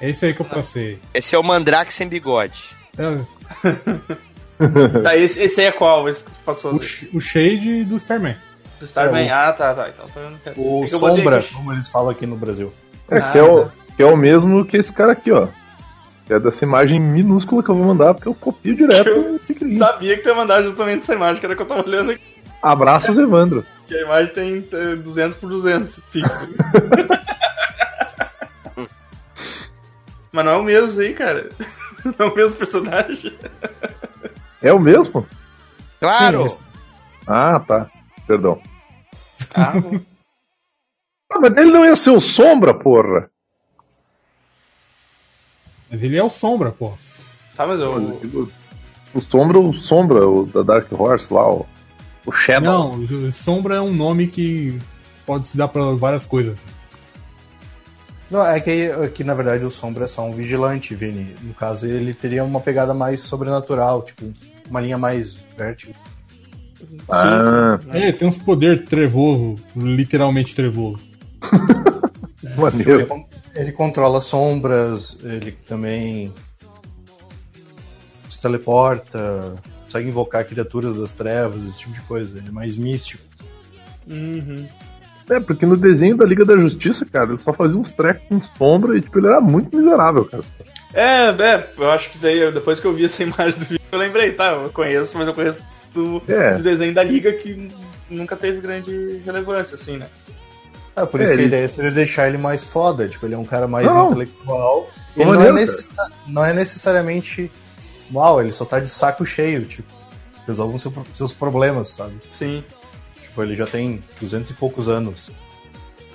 É esse aí que eu passei. Esse é o Mandrake sem bigode. É, Tá, esse, esse aí é qual? Esse que passou o, Sh- o Shade do Starman. do Starman? É, o- Ah, tá, tá. Então, tô vendo que- O botei Sombra, como eles falam aqui no Brasil. É, Ah, é o, tá. que é o mesmo que esse cara aqui, ó. É dessa imagem minúscula que eu vou mandar, porque eu copio direto. Eu. Sabia que tu ia mandar justamente essa imagem, que era que eu tava olhando aqui. Abraços, Evandro. Que a imagem tem eh, 200 por 200 pixels. Mas não é o mesmo aí, cara. Não é o mesmo personagem. É o mesmo? Claro! Sim, Ah, tá. Perdão. Ah. Ah, mas ele não ia ser o Sombra, porra. Mas ele é o Sombra, pô. tá, mas eu. O, o Sombra, o Sombra, o da Dark Horse lá, o, o Shadow. Não, Sombra é um nome que pode se dar pra várias coisas. Não, é que, que na verdade o Sombra é só um vigilante, Vini. No caso, ele teria uma pegada mais sobrenatural, tipo, uma linha mais vértigo. Ah, É, tem uns poder trevoso, literalmente trevoso. Ele, maneiro. con- ele controla sombras, ele também se teleporta, consegue invocar criaturas das trevas, esse tipo de coisa. Ele é mais místico. Uhum. É, porque no desenho da Liga da Justiça, cara, ele só fazia uns trecos com sombra e, tipo, ele era muito miserável, cara. É, é, eu acho que daí, depois que eu vi essa imagem do vídeo, eu lembrei, tá? Eu conheço, mas eu conheço do, É. do desenho da Liga que nunca teve grande relevância, assim, né? É, por É, isso que a ideia seria deixar ele mais foda, tipo, ele é um cara mais Não. intelectual. Ele não é, necessa- não é necessariamente mal, ele só tá de saco cheio, tipo, resolvam seu- seus problemas, sabe? Sim. Tipo, ele já tem 200 e poucos anos.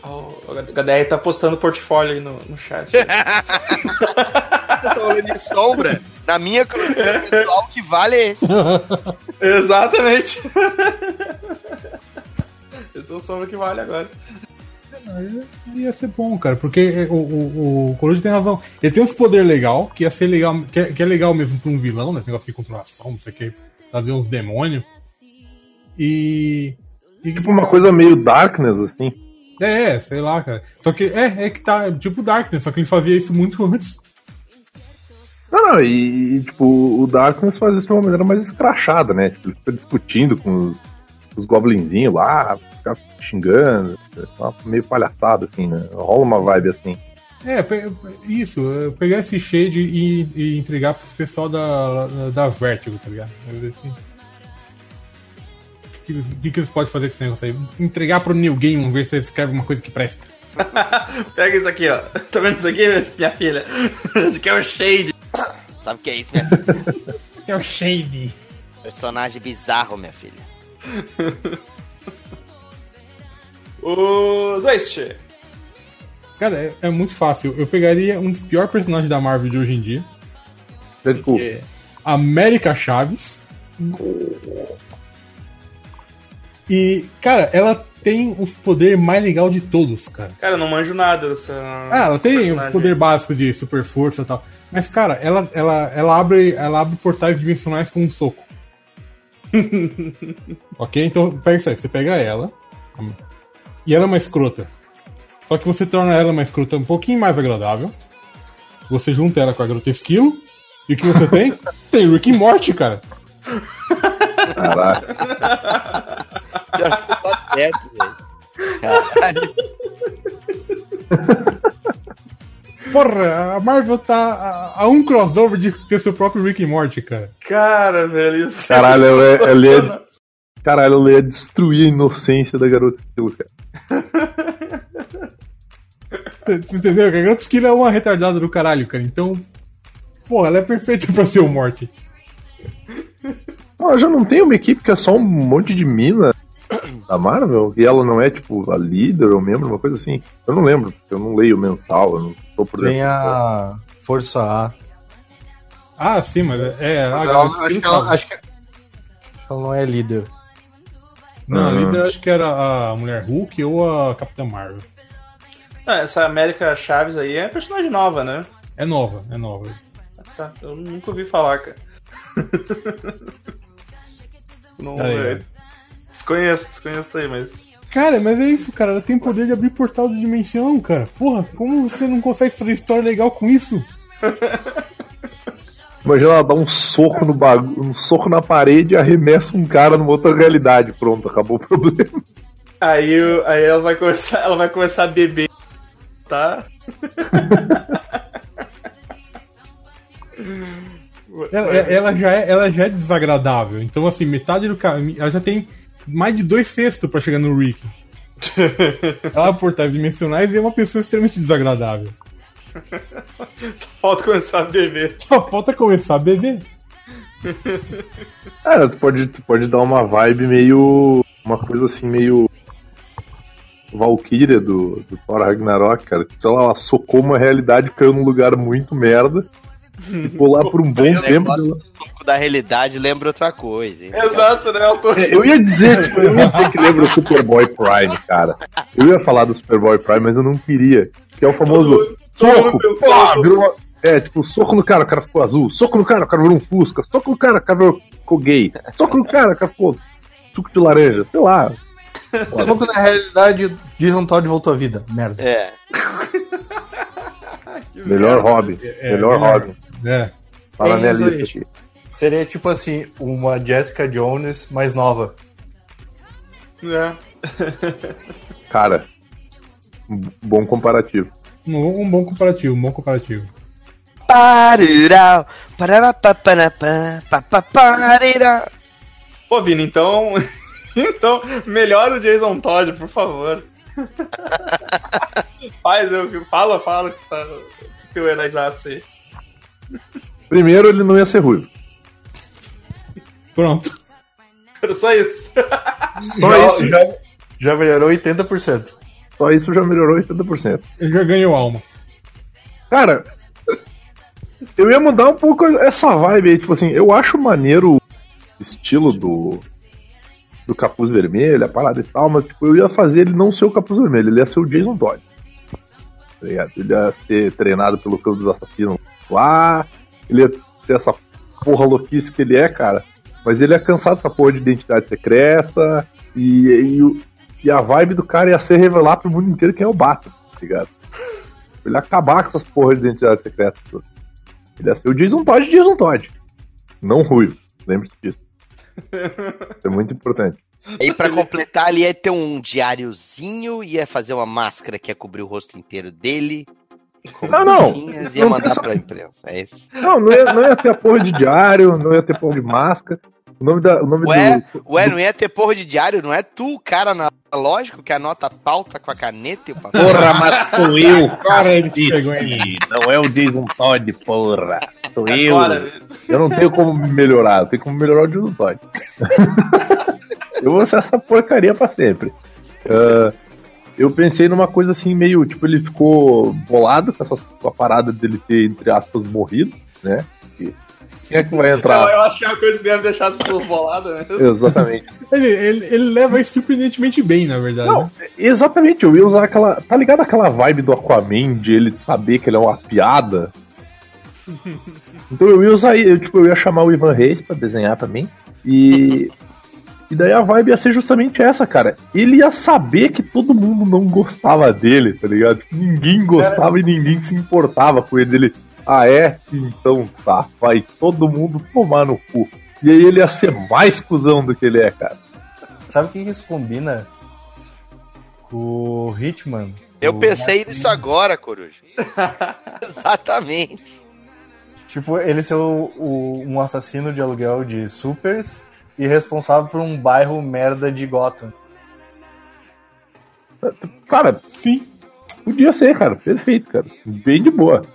O HDR tá postando portfólio aí no, no chat. Eu tô falando de sombra. Na minha crônica pessoal, o que vale é esse. Exatamente. Esse é o sombra que vale agora. Ia ser bom, cara, porque o, o, o Coruja tem razão. Ele tem uns poder legal, que ia ser legal, que é, que é legal mesmo pra um vilão, né? Esse negócio de controlação, não sei o que, pra ver uns demônios. E. e Tipo uma coisa meio Darkness, assim. É, sei lá, cara. Só que é, é que tá tipo Darkness, só que ele fazia isso muito antes. Não, não, e, tipo, o Darkness faz isso de uma maneira mais escrachada, né? Tipo, ele fica discutindo com os, os goblinzinhos lá, fica xingando, meio palhaçado, assim, né? Rola uma vibe assim. É, isso, pegar esse shade e, e entregar pros pessoal da, da Vertigo, tá ligado? Assim. O que, que, que eles podem fazer com esse negócio aí? Entregar pro New Game, ver se ele escreve uma coisa que presta. Pega isso aqui, ó. Tá vendo isso aqui, minha filha? Esse aqui é o Shade. Sabe o que é isso, filha? É o Shade. Personagem bizarro, minha filha. O Zeist. Cara, é, é muito fácil. Eu pegaria um dos piores personagens da Marvel de hoje em dia, Deadpool. América Chaves. E, cara, ela tem os poderes mais legais de todos, cara. Cara, eu não manjo nada dessa. Ah, ela tem os poderes básicos de super força e tal. Mas, cara, ela, ela, ela, abre, ela abre portais dimensionais com um soco. ok? Então, pega isso aí. Você pega ela. E ela é uma escrota. Só que você torna ela uma escrota um pouquinho mais agradável. Você junta ela com a garota esquilo. E o que você tem? tem Rick e Morty, cara. Caraca. Pior que tá certo, velho. Caralho. Porra, a Marvel tá a, a um crossover de ter seu próprio Rick e Morty, cara. Cara, velho, isso Caralho, ela é- ela é- sensacional. Caralho, ela ia destruir a inocência da garota estilo, cara. Você entendeu? Que a garota esquilo é uma retardada do caralho, cara. Então, porra, ela é perfeita pra ser o Morty. Ela já não tem uma equipe que é só um monte de mina da Marvel? E ela não é, tipo, a líder ou membro, uma coisa assim? Eu não lembro, porque eu não leio o mensal, eu não tô por Tem dentro. a Força A. Ah, sim, mas é. a Mas garota ela- acho, que ela, acho, que, acho que ela não é líder. Não, a Ah. líder acho que era a Mulher Hulk ou a Capitã Marvel. Ah, essa América Chaves aí é personagem nova, né? É nova, é nova. Tá, eu nunca ouvi falar, cara. não, Aí, é, desconheço, desconheço aí, mas. Cara, mas é isso, cara. Ela tem poder de abrir portal de dimensão, cara. Porra, como você não consegue fazer história legal com isso? Imagina ela dar um soco no bagulho, um soco na parede e arremessa um cara numa outra realidade. Pronto, acabou o problema. Aí, aí ela vai começar, ela vai começar a beber, tá? Ela, ela já é, ela já é desagradável. Então, assim, metade do caminho. Ela já tem mais de dois sextos pra chegar no Rick. ela portais dimensionais e é uma pessoa extremamente desagradável. Só falta começar a beber. Só falta começar a beber. Cara, tu pode, tu pode dar uma vibe meio. Uma coisa assim, meio. Valkyria do, do Thor Ragnarok, cara. Sei lá, ela socou uma realidade, caiu num lugar muito merda. Ficou lá por um bom O tempo. soco da realidade lembra outra coisa. hein? Exato, né? Eu tô... É, Eu ia dizer, tipo, eu ia dizer que lembra o Superboy Prime, cara. Eu ia falar do Superboy Prime, mas eu não queria. Que é o famoso todo soco. pá, todo virou É, tipo, soco no cara, o cara ficou azul. Soco no cara, o cara virou um fusca. Soco no cara, o cara virou- ficou gay. Soco no cara, o cara ficou suco de laranja. Sei lá. Só que na realidade, Jason Todd voltou à vida. Merda. É. Melhor hobby. É, melhor melhor. hobby. É. Fala É na minha lista aqui. Seria tipo assim, uma Jessica Jones mais nova. É. Cara, um bom comparativo. Um, um bom comparativo, um bom comparativo. Parirau. Pô, Vini, então. então, melhora o Jason Todd, por favor. Faz, eu, fala, fala que tá. Que teu heróizaço aí. Primeiro, ele não ia ser ruivo. Pronto. Era só isso. Só já, isso. Já, já melhorou 80%. Só isso já melhorou 80%. Ele já ganhou alma. Cara, eu ia mudar um pouco essa vibe aí, tipo assim, eu acho maneiro o estilo do do capuz vermelho, a parada e tal, mas tipo, eu ia fazer ele não ser o capuz vermelho, ele ia ser o Jason Todd. Tá? Ele ia ser treinado pelo clã dos assassinos lá, ele ia ter essa porra louquice que ele é, cara. Mas ele é cansado dessa porra de identidade secreta e, e E a vibe do cara ia ser revelar pro mundo inteiro quem é o Batman, tá ligado? Ele ia acabar com essas porras de identidade secreta. Ele ia ser o Jason Todd Jason Todd. Não ruivo. Lembre-se disso. Isso é muito importante. Aí pra completar ali ia ter um diáriozinho, ia fazer uma máscara que ia cobrir o rosto inteiro dele. Não, não. Ia Não mandar precisa- pra imprensa. É isso. Não, não ia, não ia ter a porra de diário, não ia ter porra de máscara. O nome, da, o nome Ué, do. ué, não ia ter porra de diário? Não é tu o cara na. Lógico que anota a pauta com a caneta e o papel. Porra, mas sou eu, em Não é o Jason Todd, porra. Sou eu. Agora, Eu não tenho como me melhorar, eu tenho como melhorar o Jason Todd. eu vou ser essa porcaria pra sempre. Ah, eu pensei numa coisa assim, meio. Tipo, ele ficou bolado com, essas, com a parada dele ter, entre aspas, morrido, né? Que- Quem é que vai eu, entrar? eu achei uma coisa que deve deixar as pessoas boladas, né? Exatamente. Ele, ele, ele leva isso surpreendentemente bem, na verdade. Não, né? Exatamente, eu ia usar aquela. Tá ligado aquela vibe do Aquaman de ele saber que ele é uma piada? Então eu ia usar. Eu, tipo, eu ia chamar o Ivan Reis pra desenhar pra mim. E. E daí a vibe ia ser justamente essa, cara. Ele ia saber que todo mundo não gostava dele, tá ligado? Tipo, ninguém gostava e ninguém se importava com ele. Ele, ah, é? Então tá, vai todo mundo tomar no cu. E aí ele ia ser mais cuzão do que ele é, cara. Sabe o que isso combina? Com o Hitman. Eu O- pensei nisso agora, Coruja. Exatamente. Tipo, ele ser o- o- um assassino de aluguel de supers e responsável por um bairro merda de Gotham. Cara, Sim. Podia ser, cara. Perfeito, cara. Bem de boa.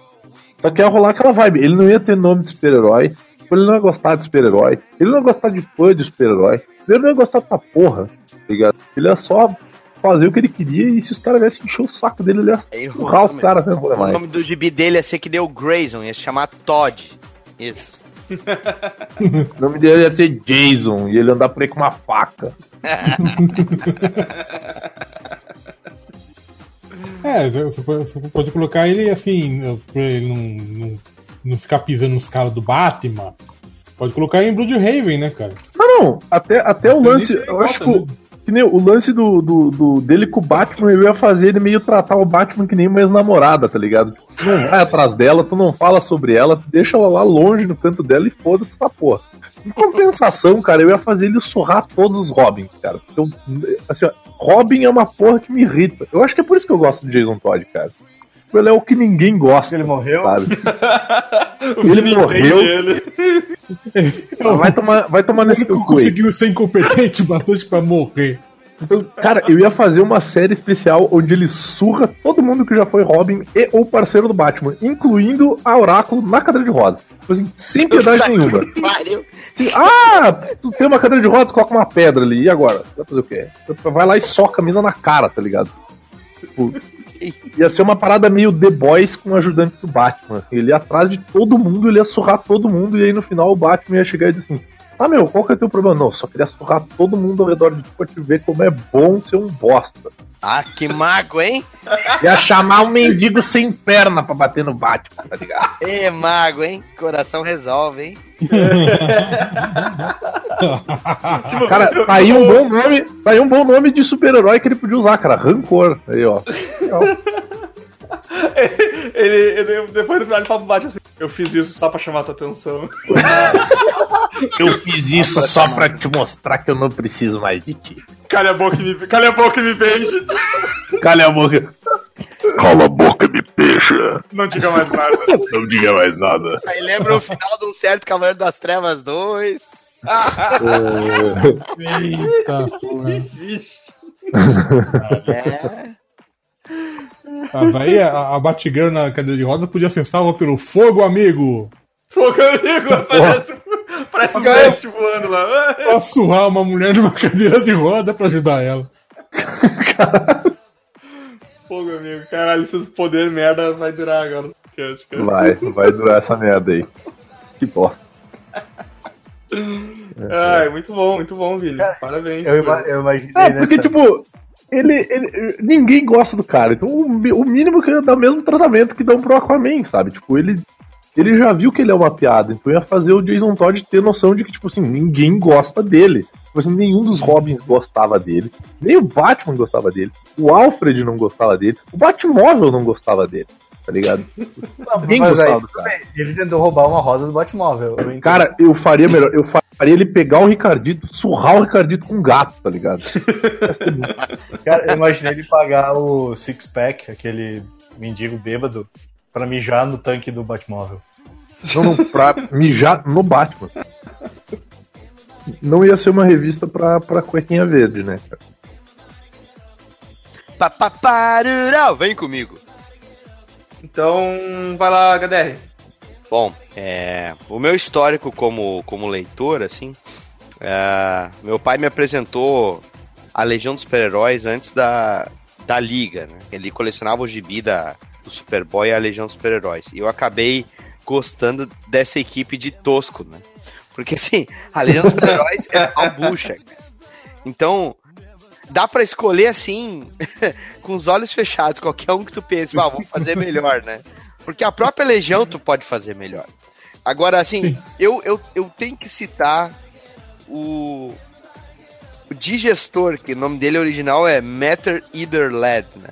Só que ia rolar aquela vibe. Ele não ia ter nome de super-herói. Ele não ia gostar de super-herói. Ele não ia gostar de fã de super-herói. Ele não ia gostar dessa porra, tá ligado? Ele ia só fazer o que ele queria e se os caras viessem encher o saco dele, ele ia o, empurrar os caras né, o mais. nome do gibi dele ia ser que deu Grayson, ia se chamar Todd. Isso. O nome dele ia ser Jason e ele ia andar por aí com uma faca. É, você pode, você pode colocar ele assim, pra ele não, não, não ficar pisando nos caras do Batman. Pode colocar em Bloodhaven, né, cara? Não, não. Até, até o lance. Eu acho que, que nem o lance do, do, do- dele com o Batman, eu ia fazer ele meio tratar o Batman que nem uma ex-namorada, tá ligado? Tu não vai atrás dela, tu não fala sobre ela, tu deixa ela lá longe no canto dela e foda-se essa porra. Em compensação, cara, eu ia fazer ele surrar todos os Robins, cara. Eu, assim, ó, Robin é uma porra que me irrita. Eu acho que é por isso que eu gosto do Jason Todd, cara. Ele é o que ninguém gosta. Ele morreu? Ele morreu. ele. Vai tomar, vai tomar nesse cu conseguiu ser incompetente bastante pra morrer. Cara, eu ia fazer uma série especial onde ele surra todo mundo que já foi Robin e ou parceiro do Batman, incluindo a Oráculo na cadeira de rodas. Tipo assim, sem piedade nenhuma. Tipo, ah, tu tem uma cadeira de rodas, coloca uma pedra ali, e agora? Vai fazer o quê? Vai lá e soca a mina na cara, tá ligado? Tipo, ia ser uma parada meio The Boys com ajudantes do Batman. ele ia atrás de todo mundo, ele ia surrar todo mundo, e aí no final o Batman ia chegar e dizer assim: Ah, meu, qual que é o teu problema? Não, só queria surrar todo mundo ao redor de ti pra te ver como é bom ser um bosta. Ah, que mago, hein? Ia chamar um mendigo sem perna pra bater no Batman, tá ligado? Ê, mago, hein? Coração resolve, hein? Tipo, Cara, tá aí um bom nome, tá aí um bom nome de super-herói que ele podia usar, cara. Rancor. Aí, ó. Legal. ele, ele- depois no final ele fala pro Batman assim: Eu fiz isso só pra chamar tua atenção. Eu fiz isso só pra te mostrar que eu não preciso mais de ti. Calha a boca e me, calha a boca e me beije. Cala a boca. Cala a boca, me beija. Não diga mais nada. Não diga mais nada. Aí lembra o final de um certo Cavaleiro das Trevas 2. Eita, porra. Vixe. É. Mas aí a, a Batgirl na cadeira de roda podia ser salva pelo fogo, amigo! Fogo amigo, parece, parece um. Celeste voando lá. Pra surrar uma mulher numa cadeira de roda pra ajudar ela. Fogo amigo, caralho, esses poderes merda vai durar agora no podcast, cara. Vai, vai durar essa merda aí. Que bosta. Ai, muito bom, muito bom, Vini. Parabéns. Eu, ima- eu imaginei É, porque, nessa... tipo, ele, ele- Ninguém gosta do cara. Então, o, o mínimo que ia dar o mesmo tratamento que dão pro Aquaman, sabe? Tipo, ele. Ele já viu que ele é uma piada, então ia fazer o Jason Todd ter noção de que, tipo assim, ninguém gosta dele. Tipo assim, nenhum dos Robins gostava dele. Nem o Batman gostava dele. O Alfred não gostava dele. O Batmóvel não gostava dele. Tá ligado? Ninguém Mas aí, gostava do tudo cara. ele tentou roubar uma roda do Batmóvel. eu. Cara, eu faria melhor. Eu faria ele pegar o Ricardito, surrar o Ricardito com um gato, tá ligado? Cara, eu imaginei ele pagar o Six Pack, aquele mendigo bêbado, pra mijar no tanque do Batmóvel. Não, não, pra mijar no Batman. Não ia ser uma revista pra, pra cuequinha verde, né, cara? Papaparurau, vem comigo. Então, vai lá, HDR. Bom, é, o meu histórico como, como leitor, assim, é, meu pai me apresentou a Legião dos Super-Heróis antes da, da Liga, né? Ele colecionava o gibi da, do Superboy e a Legião dos Super-Heróis. E eu acabei gostando dessa equipe de tosco, né? Porque, assim, a Legião dos Super-Heróis é uma bucha. Então, dá pra escolher, assim, com os olhos fechados, qualquer um que tu pense, ah, vou fazer melhor, né? Porque a própria Legião tu pode fazer melhor. Agora, assim, eu, eu, eu tenho que citar o, o digestor, que o nome dele original é Matter Either Lad, né?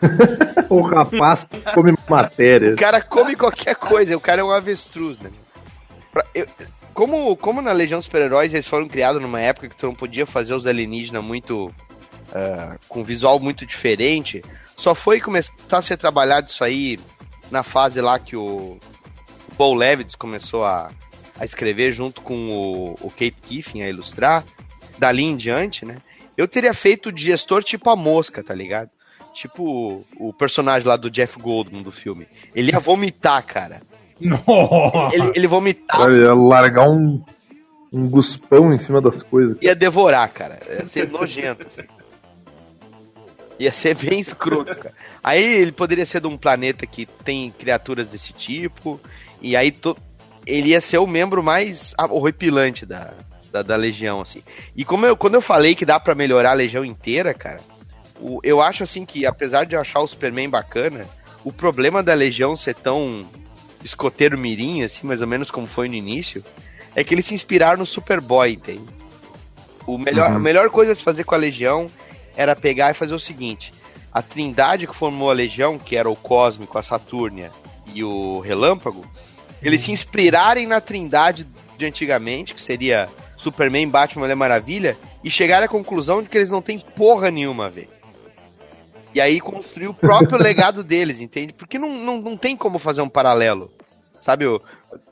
O rapaz come matéria. O cara come qualquer coisa, o cara é um avestruz, né? Pra- eu- como, como na Legião dos Super-Heróis eles foram criados numa época que tu não podia fazer os alienígenas muito. ah, com visual muito diferente, só foi começar a ser trabalhado isso aí na fase lá que o Paul Levitz começou a, a escrever junto com o, o Kate Kiffin a ilustrar, dali em diante, né? Eu teria feito o digestor tipo a mosca, tá ligado? Tipo o, o personagem lá do Jeff Goldblum do filme. Ele ia vomitar, cara. Nossa. Ele, ele vomitava Olha, ia largar um, um guspão em cima das coisas. ia devorar, cara. Ia ser nojento, assim. Ia ser bem escroto, cara. Aí ele poderia ser de um planeta que tem criaturas desse tipo. E aí to- ele ia ser o membro mais horripilante da, da, da Legião, assim. E como eu, quando eu falei que dá pra melhorar a Legião inteira, cara, o- eu acho assim que, apesar de eu achar o Superman bacana, o problema da Legião ser tão escoteiro mirim, assim, mais ou menos como foi no início, é que eles se inspiraram no Superboy, entende? O melhor, Uhum. A melhor coisa a se fazer com a Legião era pegar e fazer o seguinte: a trindade que formou a Legião, que era o Cósmico, a Satúrnia e o Relâmpago, eles se inspirarem na trindade de antigamente, que seria Superman, Batman, Mulher Maravilha, e chegarem à conclusão de que eles não têm porra nenhuma a ver. E aí construir o próprio legado deles, entende? Porque não, não, não tem como fazer um paralelo. Sabe?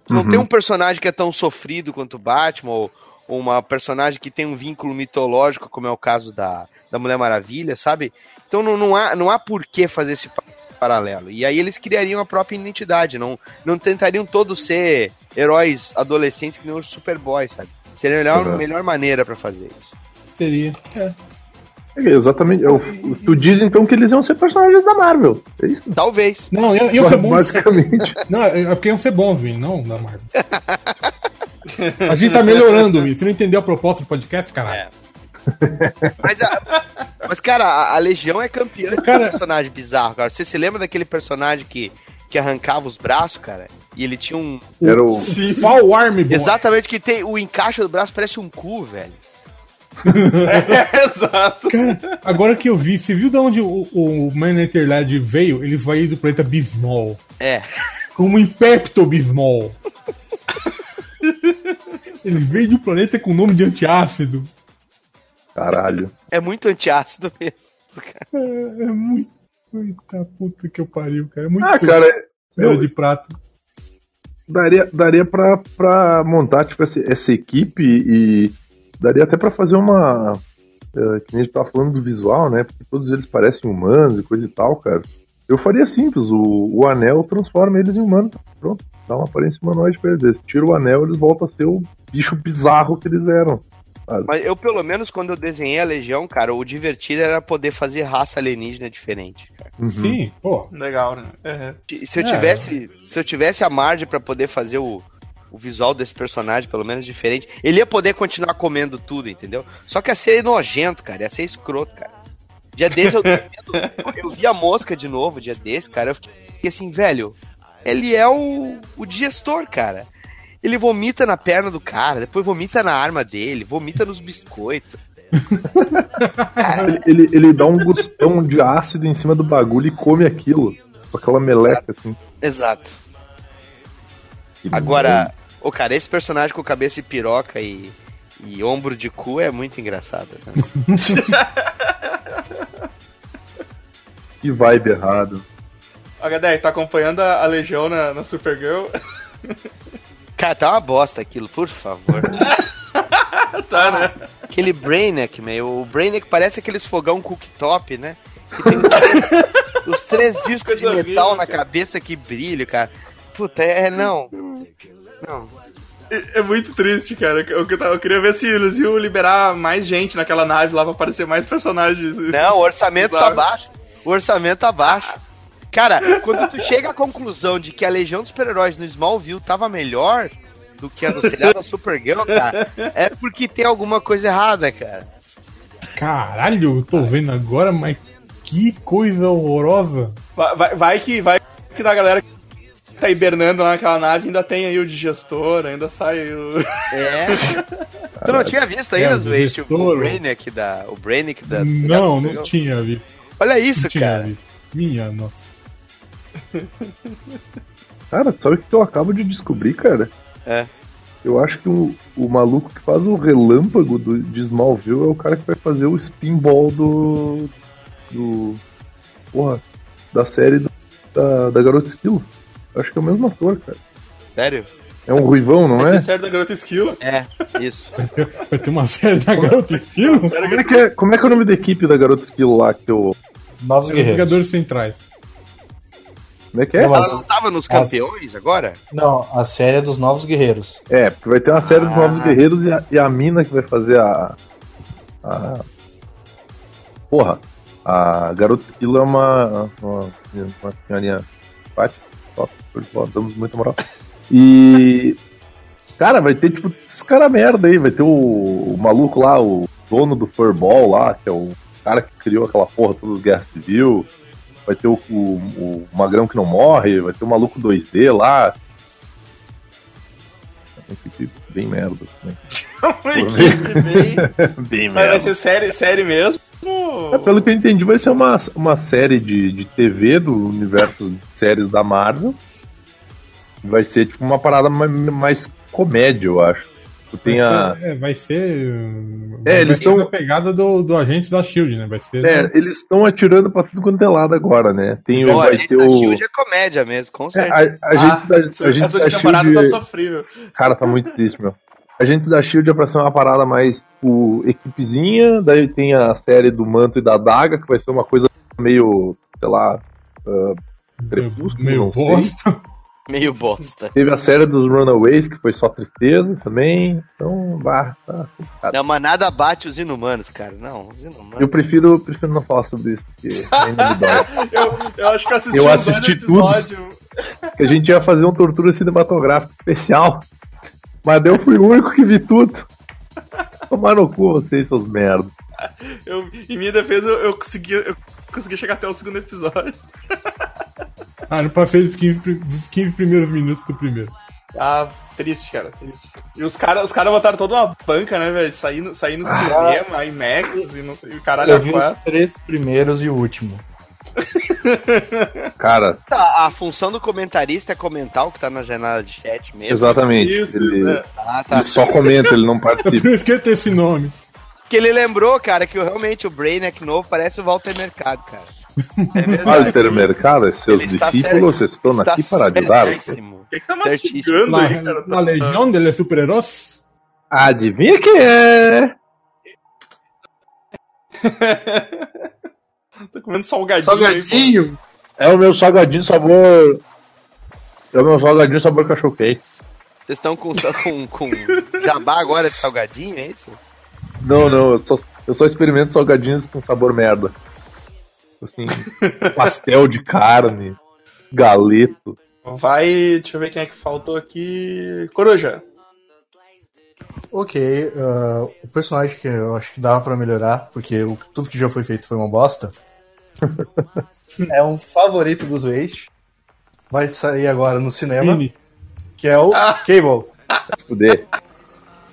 Tu não Uhum. tem um personagem que é tão sofrido quanto o Batman, ou, ou uma personagem que tem um vínculo mitológico, como é o caso da, da Mulher Maravilha, sabe? Então não, não, há, não há por que fazer esse pa- paralelo. E aí eles criariam a própria identidade, não, não tentariam todos ser heróis adolescentes que nem os Superboy, sabe? Seria a melhor, Uhum. melhor maneira pra fazer isso. Seria. É. É, exatamente. Eu- tu diz então que eles iam ser personagens da Marvel. É isso? Talvez. Não, iam, iam ser bons. Basicamente. Não, é porque iam ser bons, Vini, não da Marvel. A gente tá melhorando, Vini. Você não entendeu a proposta do podcast, caralho? É. Mas, a- mas, cara, a, a Legião é campeã de Cara- personagem bizarro, cara. Você se lembra daquele personagem que, que arrancava os braços, cara? E ele tinha um. Era o. Fall Arm Boy. Exatamente, que tem o encaixe do braço parece um cu, velho. É, exato. Cara, agora que eu vi, você viu de onde o, o Man Eater veio? Ele veio do planeta Bismol. É. Como em Pepto Bismol. Ele veio de um planeta com nome de antiácido. Caralho. É muito antiácido mesmo. É, é muito. Eita puta que eu pariu, cara. É muito Ah, cara, pedra de prata. daria, daria pra, pra montar tipo, essa, essa equipe e daria até pra fazer uma. é, que nem a gente tava falando do visual, né? Porque todos eles parecem humanos e coisa e tal, cara. Eu faria simples, o, o anel transforma eles em humanos. Pronto, dá uma aparência humanoide pra eles. Tiram o anel eles voltam a ser o bicho bizarro que eles eram. Mas eu, pelo menos, quando eu desenhei a Legião, cara, o divertido era poder fazer raça alienígena diferente, cara. Uhum. Sim, pô. Legal, né? Uhum. Se eu É. tivesse, se eu tivesse a margem pra poder fazer o, o visual desse personagem, pelo menos diferente, ele ia poder continuar comendo tudo, entendeu? Só que ia ser nojento, cara, ia ser escroto, cara. Dia desse eu, eu vi a mosca de novo, dia desse, cara, eu fiquei assim, velho, ele é o, o digestor, cara. Ele vomita na perna do cara, depois vomita na arma dele, vomita nos biscoitos. Ele, ele, ele dá um gustão de ácido em cima do bagulho e come aquilo. Com aquela meleca, assim. Exato. Agora, ô cara, esse personagem com cabeça de piroca e, e ombro de cu é muito engraçado. Né? Que vibe errado. HD, tá acompanhando a, a Legião na, na Supergirl? Cara, tá uma bosta aquilo, por favor. tá, né? Aquele Brainiac, meu. O Brainiac parece aqueles fogão cooktop, né? Que tem os três, os três discos de metal na cara. cabeça que brilham, cara. Puta, é, não. Não. É, é muito triste, cara. Eu, eu, eu queria ver se eles iam liberar mais gente naquela nave lá pra aparecer mais personagens. Não, o orçamento tá baixo. O orçamento tá baixo. Cara, quando tu chega à conclusão de que a Legião dos Super-Heróis no Smallville tava melhor do que a do seriado da Supergirl, cara, é porque tem alguma coisa errada, cara. Caralho, eu tô vendo agora, mas que coisa horrorosa. Vai, vai, vai que vai que da galera que tá hibernando lá naquela nave ainda tem aí o digestor, ainda sai aí o. É. Tu não tinha visto ainda, É, o Brainiac da. O Brainiac da. Não, não tinha visto. Olha isso, Não tinha cara. visto. Minha nossa. Cara, sabe o que eu acabo de descobrir, cara? É. Eu acho que o, o maluco que faz o relâmpago do, de Smallville é o cara que vai fazer o spinball do. do. Porra, da série do- da, da Garota Esquilo. Eu Acho que é o mesmo ator, cara. Sério? É um ruivão, não é? ter série da Garota Esquilo. É, isso. Vai ter uma série da Garota Esquilo? Como é, que é, como é que é o nome da equipe da Garota Esquilo lá? Que eu, Novos Os Guerreiros. Jogadores Centrais. Como é que é? Não, Ela não tava nos campeões agora? Não, a série é dos Novos Guerreiros. É, porque vai ter uma série dos Ah. Novos Guerreiros e a, e a mina que vai fazer a. a porra, a Garota Esquilo é uma. uma, uma senhorinha simpática, top, damos muita moral. E. Cara, vai ter tipo esses caras merda aí, vai ter o, o maluco lá, o dono do Furball lá, que é o cara que criou aquela porra toda do Guerra Civil. Vai ter o, o, o Magrão que não morre, vai ter o maluco 2D lá. Equipe bem merda. Né? bem Mas vai ser série, série mesmo? É, pelo que eu entendi, vai ser uma, uma série de, de TV do universo de séries da Marvel. Vai ser tipo uma parada mais, mais comédia, eu acho. Tu tem a. Vai ser, é, vai ser. É, vai eles ser tão- a pegada do, do agente da Shield, né? Vai ser. É, eles estão atirando pra tudo quanto é lado agora, né? Tem, o Pô, a vai gente ter da o. Shield é comédia mesmo, com É, certeza. a, a gente da, a gente Ah, Essa da Shield. tá sofrível. Cara, tá muito triste, meu. A gente da Shield é pra ser uma parada mais tipo, equipezinha, daí tem a série do Manto e da Daga, que vai ser uma coisa meio, sei lá, ah, Crepúsculo, meio não sei. bosta. Meio bosta. Teve a série dos Runaways, que foi só tristeza também. Então, bah, tá complicado. Não, mas nada bate os inumanos, cara. Não, os inumanos. Eu prefiro, prefiro não falar sobre isso, porque ainda me dói. Eu, eu acho que eu assisti, Eu assisti episódios. Que a gente ia fazer uma tortura cinematográfica especial. Mas eu fui o único que vi tudo. Tomaram no cu vocês, seus merda. Eu, em minha defesa, eu, eu consegui, eu consegui chegar até o segundo episódio. Ah, não passei dos 15, pri- dos 15 primeiros minutos do primeiro. Ah, triste, cara, triste. E os caras os cara botaram toda uma banca, né, velho? Sair no, sair no cinema, IMAX e não sei, o caralho Eu a vi os três primeiros e o último. Cara, Tá, a função do comentarista é comentar o que tá na janela de chat mesmo. exatamente. Isso, ele, é. Ah, tá. ele só comenta, ele não É participa. por isso que esse nome. Que ele lembrou, cara, que realmente o Brainiac novo parece o Walter Mercado, cara. É Mercado, seus Ele discípulos estão Está aqui para ajudar. O que, que tá mastigando aí, cara? na Legião dele é super-heróis? Adivinha quem é? Tô comendo salgadinho. Aí, Salgadinho! É o meu salgadinho sabor. É o meu salgadinho sabor cachorro quente. Vocês estão com, com, com jabá agora de salgadinho, é isso? Não, não, eu só, eu só experimento salgadinhos com sabor merda. Assim, pastel de carne, galeto. Vai, deixa eu ver quem é que faltou aqui. Coruja. Ok, ah, o personagem que eu acho que dava pra melhorar, porque o- tudo que já foi feito foi uma bosta. é um favorito dos Waste. Vai sair agora no cinema, que é o Ah. Cable. Vai se fuder.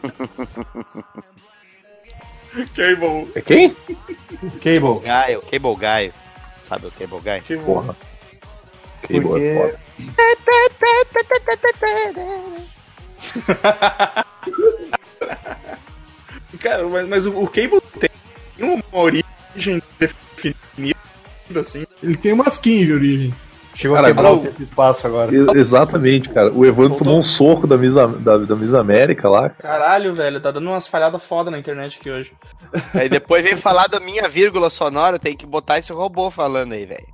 Cable. É quem? Cable. Gaio, Cable Gaio. Sabe o Cable Guy? Cable. Porra. Cable é Porque foda. Cara, mas, mas o, o Cable tem uma origem definida, assim. Ele tem umas 15 de origem. Chegou Cara, a quebrar o tempo e espaço agora. Exatamente, cara. O Evandro tomou um soco da Miss, da, da Miss América lá. Caralho, velho, tá dando umas falhadas foda na internet aqui hoje. Aí depois vem falar da minha vírgula sonora, tem que botar esse robô falando aí, velho.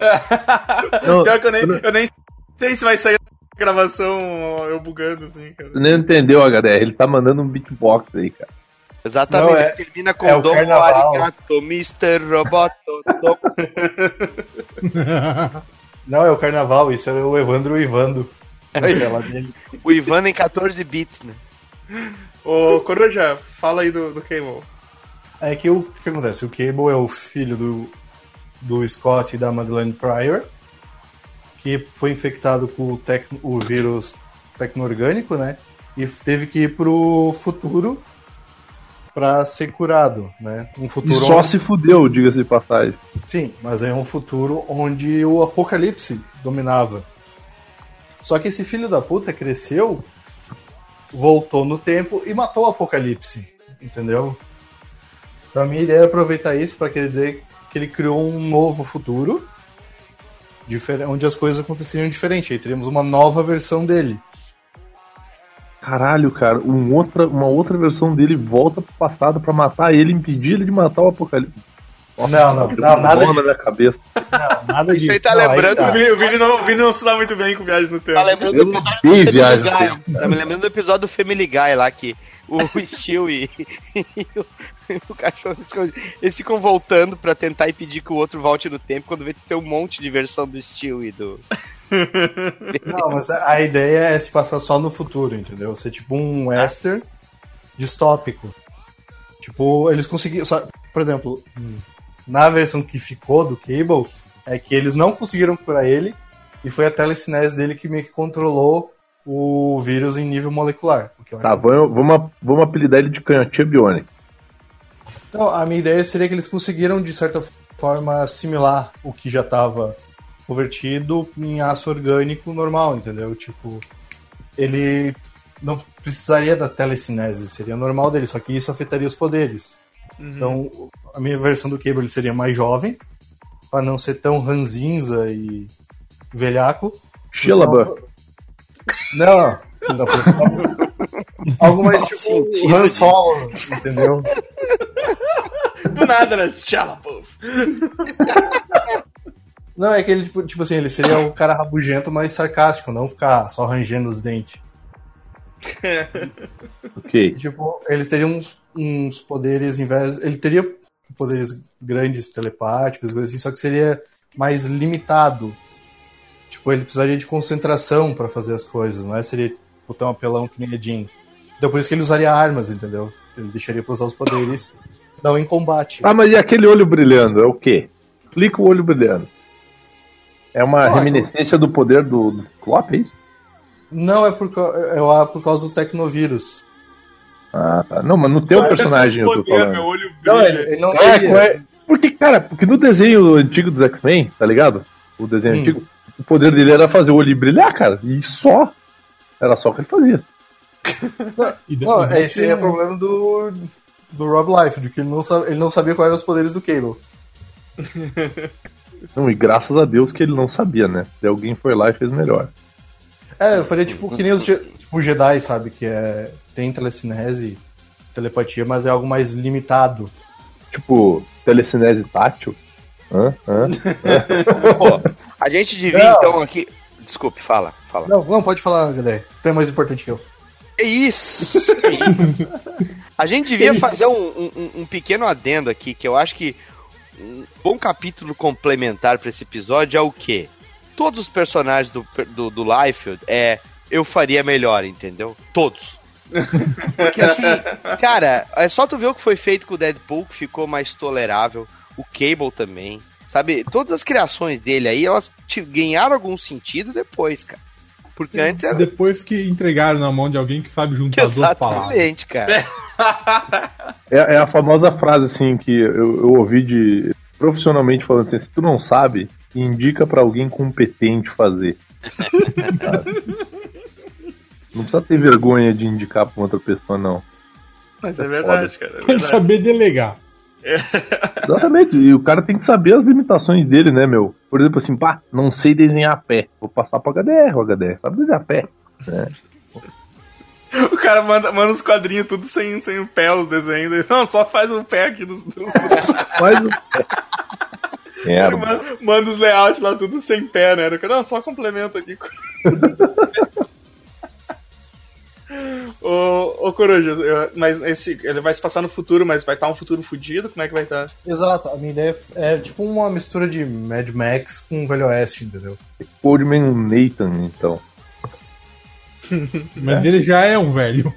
Pior que eu nem, eu nem sei se vai sair a gravação eu bugando, assim, cara. Tu nem entendeu, HDR. Ele tá mandando um beatbox aí, cara. Exatamente, Não, é- termina com é Domo carnaval. Arigato, Mr. Roboto. Não, é o carnaval, isso era o Evandro e o Ivando. Dele. o Ivan em 14 bits, né? Ô, Coruja, fala aí do, do Cable. É que o, o que acontece? O Cable é o filho do, do Scott e da Madeleine Pryor, que foi infectado com o, tec, o vírus tecno-orgânico, né? E teve que ir pro futuro pra ser curado, né? Um E futuro só onde- se fudeu, diga-se de passagem. Sim, mas é um futuro onde o apocalipse dominava. Só que esse filho da puta cresceu, voltou no tempo e matou o apocalipse, entendeu? Então a minha ideia é aproveitar isso para querer dizer que ele criou um novo futuro, onde as coisas aconteceriam diferente. Aí teríamos uma nova versão dele. Caralho, cara, um outra, uma outra versão dele volta pro passado pra matar ele, impedir ele de matar o Apocalipse. Não, não, não, um nada na disso. minha cabeça. Não, nada Isso disso. aí tá Não, lembrando tá. O Vini, o Vini não, o Vini não se dá muito bem com viagens no tempo. Tá lembrando Eu do episódio do Family viagem Guy. Tá me lembrando do episódio do Family Guy lá, que o Steel e, e o, o cachorro eles ficam voltando pra tentar impedir que o outro volte no tempo, quando vê que tem um monte de versão do Steel e do... Não, mas a ideia é se passar só no futuro, entendeu? Ser tipo um western distópico. Tipo, eles conseguiram. só- Por exemplo, na versão que ficou do Cable, é que eles não conseguiram curar ele e foi a telecinese dele que meio que controlou o vírus em nível molecular. eu Tá, vamos, vamos, vamos apelidar ele de canhotinha biônica. Então, a minha ideia seria que eles conseguiram, de certa forma, assimilar o que já estava convertido em aço orgânico normal, entendeu? Tipo, ele não precisaria da telecinese, seria normal dele, só que isso afetaria os poderes. Então, a minha versão do Cable ele seria mais jovem, para não ser tão ranzinza e velhaco. Sheila Não, puta. Algo mais tipo sentido Han Solo, entendeu? Do nada, né? Pô. Não, é que ele, tipo, tipo assim, ele seria o cara rabugento, mas sarcástico, não ficar só rangendo os dentes. Ok. Tipo, eles teriam uns, uns poderes em vez. Ele teria poderes grandes, telepáticos, coisas assim, só que seria mais limitado. Tipo, ele precisaria de concentração pra fazer as coisas, não é? Seria tipo, tão apelão que nem a Jean. Então por isso que ele usaria armas, entendeu? Ele deixaria pra usar os poderes não em combate. Ah, mas e aquele olho brilhando? É o quê? Explica o olho brilhando. É uma Ah, reminiscência do poder do, do Ciclope, é isso? Não é por, cau- é por causa do tecnovírus. Ah, tá. Não, mas no teu personagem eu tô Poder, meu falando. olho Não, brilha. ele, ele não É, qual é- porque, cara, porque no desenho antigo dos X-Men, tá ligado? O desenho Hum. antigo, o poder dele era fazer o olho brilhar, cara. E só. Era só o que ele fazia. Não, da- esse é o problema do, do Rob Life, de que ele não, ele não sabia quais eram os poderes do Cable. Não, e graças a Deus que ele não sabia, né? Se alguém foi lá e fez melhor. É, eu faria tipo que nem os tipo, o Jedi, sabe? Que é, tem telecinese, telepatia, mas é algo mais limitado. Tipo, telecinese tátil. Hã? Hã? Pô, a gente devia Não. então aqui... Desculpe, fala, fala. Não, não, pode falar, galera. Tu é mais importante que eu. É isso! É isso. A gente devia fazer um, um- um pequeno adendo aqui, que eu acho que um bom capítulo complementar pra esse episódio é o quê? Todos os personagens do, do, do Liefeld é eu faria melhor, entendeu? Todos. Porque assim, cara, é só tu ver o que foi feito com o Deadpool, que ficou mais tolerável, o Cable também. Sabe, todas as criações dele aí, elas te- ganharam algum sentido depois, cara. Porque antes era. Depois que entregaram na mão de alguém que sabe juntar duas palavras. Exatamente, cara. É, é a famosa frase assim que eu, eu ouvi de profissionalmente falando assim: se tu não sabe, indica pra alguém competente fazer. Não precisa ter vergonha de indicar pra outra pessoa, não. Mas é verdade, cara. É Tem que verdade. saber delegar. Exatamente, e o cara tem que saber as limitações dele, né, meu? Por exemplo, assim, pá, não sei desenhar a pé. Vou passar pro HDR, o HDR sabe desenhar a pé. O cara manda, manda os quadrinhos tudo sem, sem o pé, os desenhos. Não, só faz o pé aqui dos. dos... Mas o pé. É, manda, manda os layouts lá tudo sem pé, né? Não, só complementa aqui. ô, ô Coruja, eu- mas esse, ele vai se passar no futuro, mas vai estar um futuro fudido? Como é que vai estar? Exato, a minha ideia é tipo uma mistura de Mad Max com Velho Oeste, entendeu? Coldman Nathan, então. Mas ele já é um velho.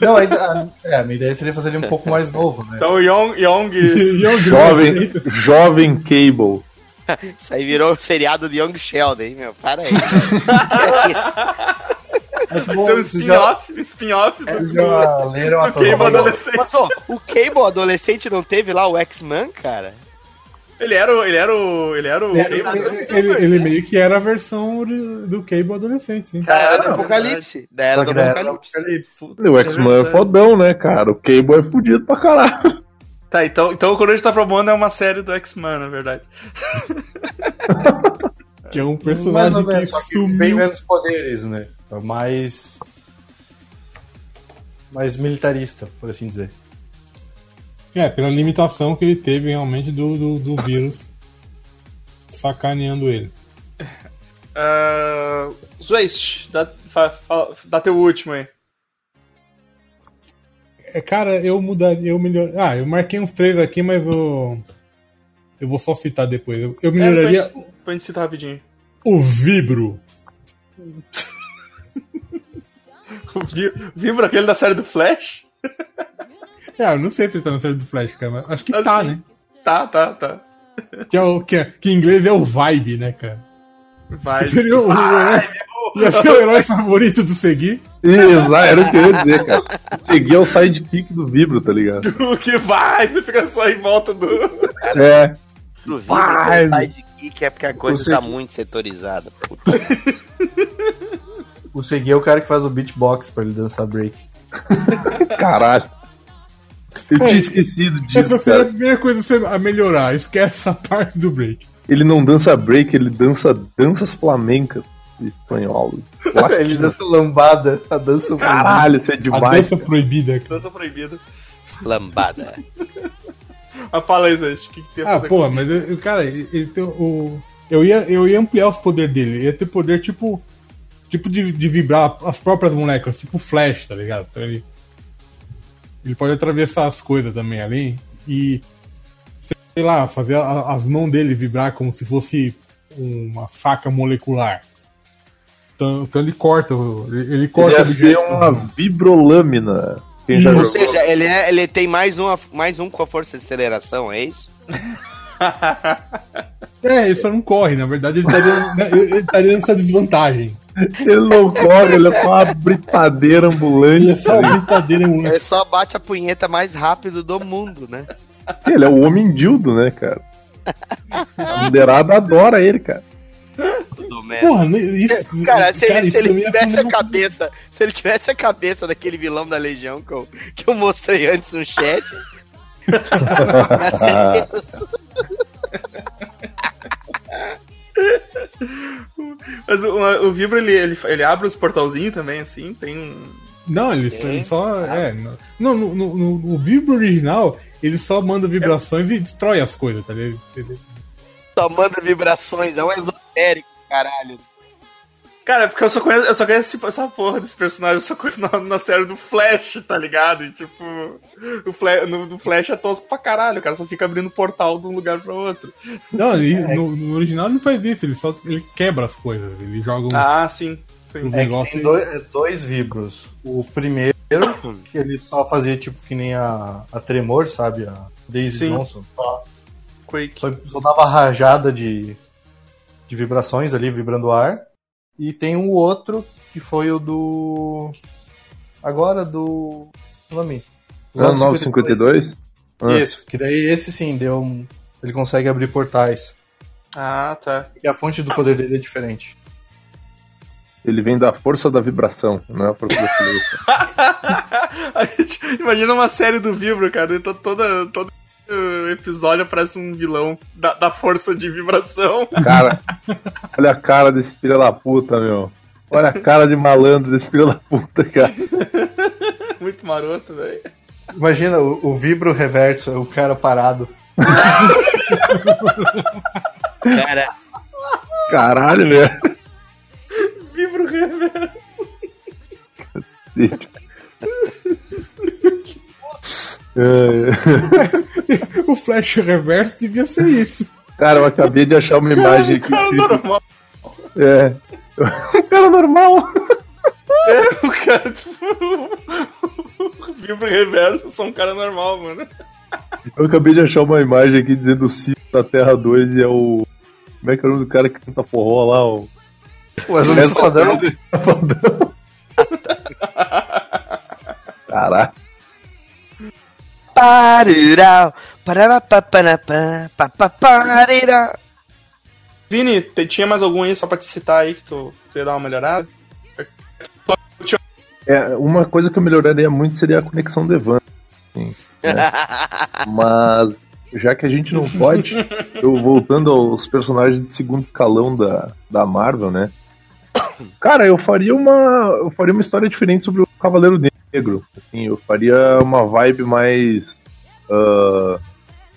Não, a, a, é, a minha ideia seria fazer ele um pouco mais novo, né? Então o Young, Young é Jovem, jovem Cable. Isso aí virou o seriado de Young Sheldon, hein, meu? Para aí. um já, spin-off spin-off do, vocês já leram a Cable adolescente. Mas, ó, o Cable adolescente não teve lá o X-Man, cara? Ele era o. Ele era o. Ele era o. Ele, ele- ele meio que era a versão do Cable adolescente. Da era do Apocalipse. Da era do Apocalipse. O X-Men é fodão, né, cara? O Cable é fudido pra caralho. Tá, então, então o Coruja tá propondo é uma série do X-Men, na verdade. Que é um personagem menos, que bem sumiu. menos poderes, né? Mais. Mais militarista, por assim dizer. É, pela limitação que ele teve realmente do, do, do vírus sacaneando ele. Uh, Zwist, dá, dá teu último aí. É, cara, eu mudaria, eu melhor. Ah, eu marquei uns três aqui, mas eu. Eu vou só citar depois. Eu, eu É, melhoraria pra, gente, pra gente citar rapidinho. o Vibro. O Vi- Vibra aquele da série do Flash? É, eu não sei se ele tá na série do Flash, cara, mas acho que Assim. tá, né? Tá, tá, tá. Que, é o, que, é- que em inglês é o Vibe, né, cara? Vai. Que seria o, herói, ia ser o herói favorito do Segui. Exato, era o que eu ia dizer, cara. Seguir é o sidekick do Vibro, tá ligado? O que vai, fica só em volta do. É. Pro vídeo, Vai. sai de kick é porque a coisa Você tá muito setorizada. Puta. O Segui é o cara que faz o beatbox pra ele dançar break. Caralho. Eu tinha esquecido Essa disso, seria a cara. primeira coisa a a melhorar. Esquece essa parte do break. Ele não dança break, ele dança danças flamencas espanhol. ele dança lambada, a dança Caralho, isso é A demais. dança proibida, cara. Dança proibida. Lambada. Mas fala aí, o que, que tem a Ah, fazer pô, com mas eu- eu- cara, ele ele tem o. Eu ia, eu ia ampliar os poderes dele. Ele ia ter poder tipo. Tipo de, de vibrar as próprias moléculas, tipo Flash, tá ligado? Então ele. Ele pode atravessar as coisas também ali e. Sei lá, fazer a- as mãos dele vibrar como se fosse uma faca molecular. Então, então ele corta, ele, ele Ele corta ser objetos uma com- vibrolâmina. Ou jogou? seja, ele, é, ele tem mais, uma, mais um com a força de aceleração, é isso? É, ele só não corre, na verdade ele estaria, né, ele ele estaria nessa desvantagem. Ele não corre, ele é só uma britadeira ambulante. Ele é só brincadeira um Ele só bate a punheta mais rápido do mundo, né? Sim, ele é o homem dildo, né, cara? A mulherada adora ele, cara. Tudo merda. Porra, isso. Cara, se ele, se ele é tivesse a cabeça, se ele tivesse a cabeça daquele vilão da Legião que eu, que eu mostrei antes no chat. Mas o, o Vibra, ele, ele, ele abre os portalzinhos também, assim, tem um. Não, ele, só- ele só. É, no, não, no, no, no- no Vibro original, ele só manda vibrações e destrói as coisas, tá ligado? Ele- Só manda vibrações, é um esotérico, caralho. Cara, é porque eu só conheço, eu só conheço essa porra desse personagem, eu só conheço na, na série do Flash, tá ligado? E, tipo, o Flash, no, do Flash é tosco pra caralho, o cara só fica abrindo portal de um lugar pra outro. Não, ele- no, no original ele não faz isso, ele só ele quebra as coisas, ele joga uns, Ah, sim. sim. uns É tem dois, é dois vibros. O primeiro, que ele só fazia tipo que nem a, a Tremor, sabe? A Daisy Sim. Johnson. Só, Quake. só, só dava rajada de, de vibrações ali, vibrando o ar. E tem um outro que foi o do. Agora do. o Nome? Os Não, anos 952? Ah. Isso, que daí esse sim deu um. Ele consegue abrir portais. Ah, tá. E a fonte do poder dele é diferente. Ele vem da força da vibração, não é a força da silhueta. A gente imagina uma série do Vibro, cara. e to- Toda, uh, episódio aparece um vilão da, da força de vibração. Cara, olha a cara desse filho da puta, meu. Olha a cara de malandro desse filho da puta, cara. Muito maroto, velho. Imagina o, o vibro reverso, é o cara parado. Cara, Caralho, velho. Vibro reverso. É, O flash reverso devia ser isso. Cara, eu acabei de achar uma imagem aqui. Cara normal. É. Um cara normal. É, o cara, tipo. Vibro reverso, sou um cara normal, mano. Eu acabei de achar uma imagem aqui dizendo o Cito da Terra 2 e é o. Como é que é o nome do cara que canta forró lá? O. O Wesley Safadão. Safadão. Caralho. Parirau, papaparirau. Vini, te- tinha mais algum aí só pra te citar aí que tu, tu ia dar uma melhorada? É, uma coisa que eu melhoraria muito seria a conexão do Evan. assim, né? Mas já que a gente não pode, eu voltando aos personagens de segundo escalão da, da Marvel, né? Cara, eu faria uma. Eu faria uma história diferente sobre o Cavaleiro Negro. Assim, eu faria uma vibe mais. ah,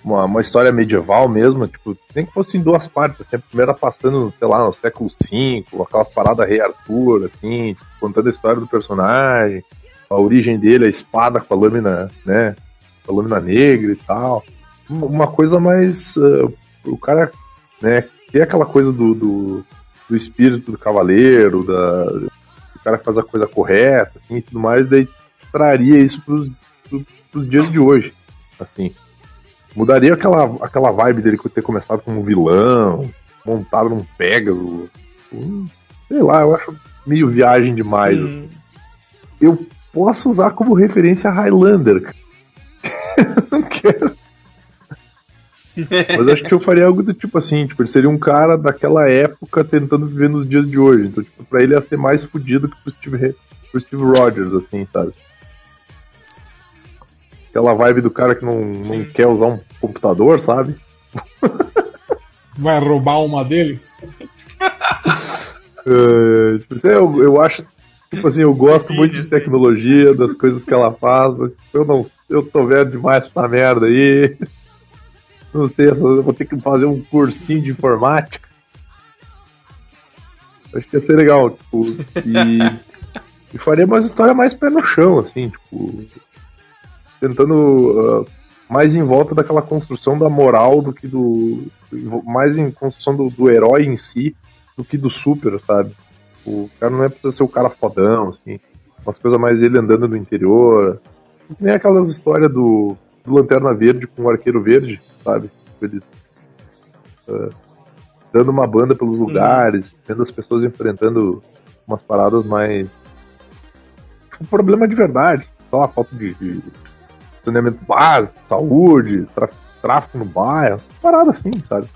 uma, uma história medieval mesmo, tipo, nem que fosse em duas partes, assim, a primeira passando, sei lá, no século V, aquelas paradas Rei Arthur, assim, tipo, contando a história do personagem, a origem dele, a espada com a lâmina, né, com a lâmina negra e tal. Uma coisa mais. ah, o cara, né, ter aquela coisa do, do, do espírito do cavaleiro, da, cara faz a coisa correta, assim, e tudo mais, daí traria isso pros, pros, pros dias de hoje, assim. Mudaria aquela, aquela vibe dele ter começado como vilão, montado num Pegasus. Hum, sei lá, eu acho meio viagem demais. Hum, Eu posso usar como referência a Highlander. Não quero. Mas acho que eu faria algo do tipo assim, tipo, ele seria um cara daquela época tentando viver nos dias de hoje. Então, tipo, pra ele ia ser mais fudido que pro Steve, pro Steve Rogers, assim, sabe? Aquela vibe do cara que não, não quer usar um computador, sabe? Vai roubar uma dele? É, tipo, assim, eu, eu acho, tipo assim, eu gosto muito de tecnologia, das coisas que ela faz, mas eu não, eu tô vendo demais essa merda aí. Não sei, eu vou ter que fazer um cursinho de informática. Acho que ia ser legal, tipo, e, e faria uma história mais pé no chão, assim, tipo, tentando ah, mais em volta daquela construção da moral do que do. mais em construção do, do herói em si do que do super, sabe? O cara não é precisa ser o cara fodão, assim. Umas coisas mais ele andando no interior. Nem aquelas histórias do, do Lanterna Verde com o Arqueiro Verde, sabe? Eles ah, dando uma banda pelos lugares, vendo as pessoas enfrentando umas paradas mais. Um problema de verdade. Sei lá, falta de, de saneamento básico, saúde, tráfico no bairro, essas paradas assim, sabe?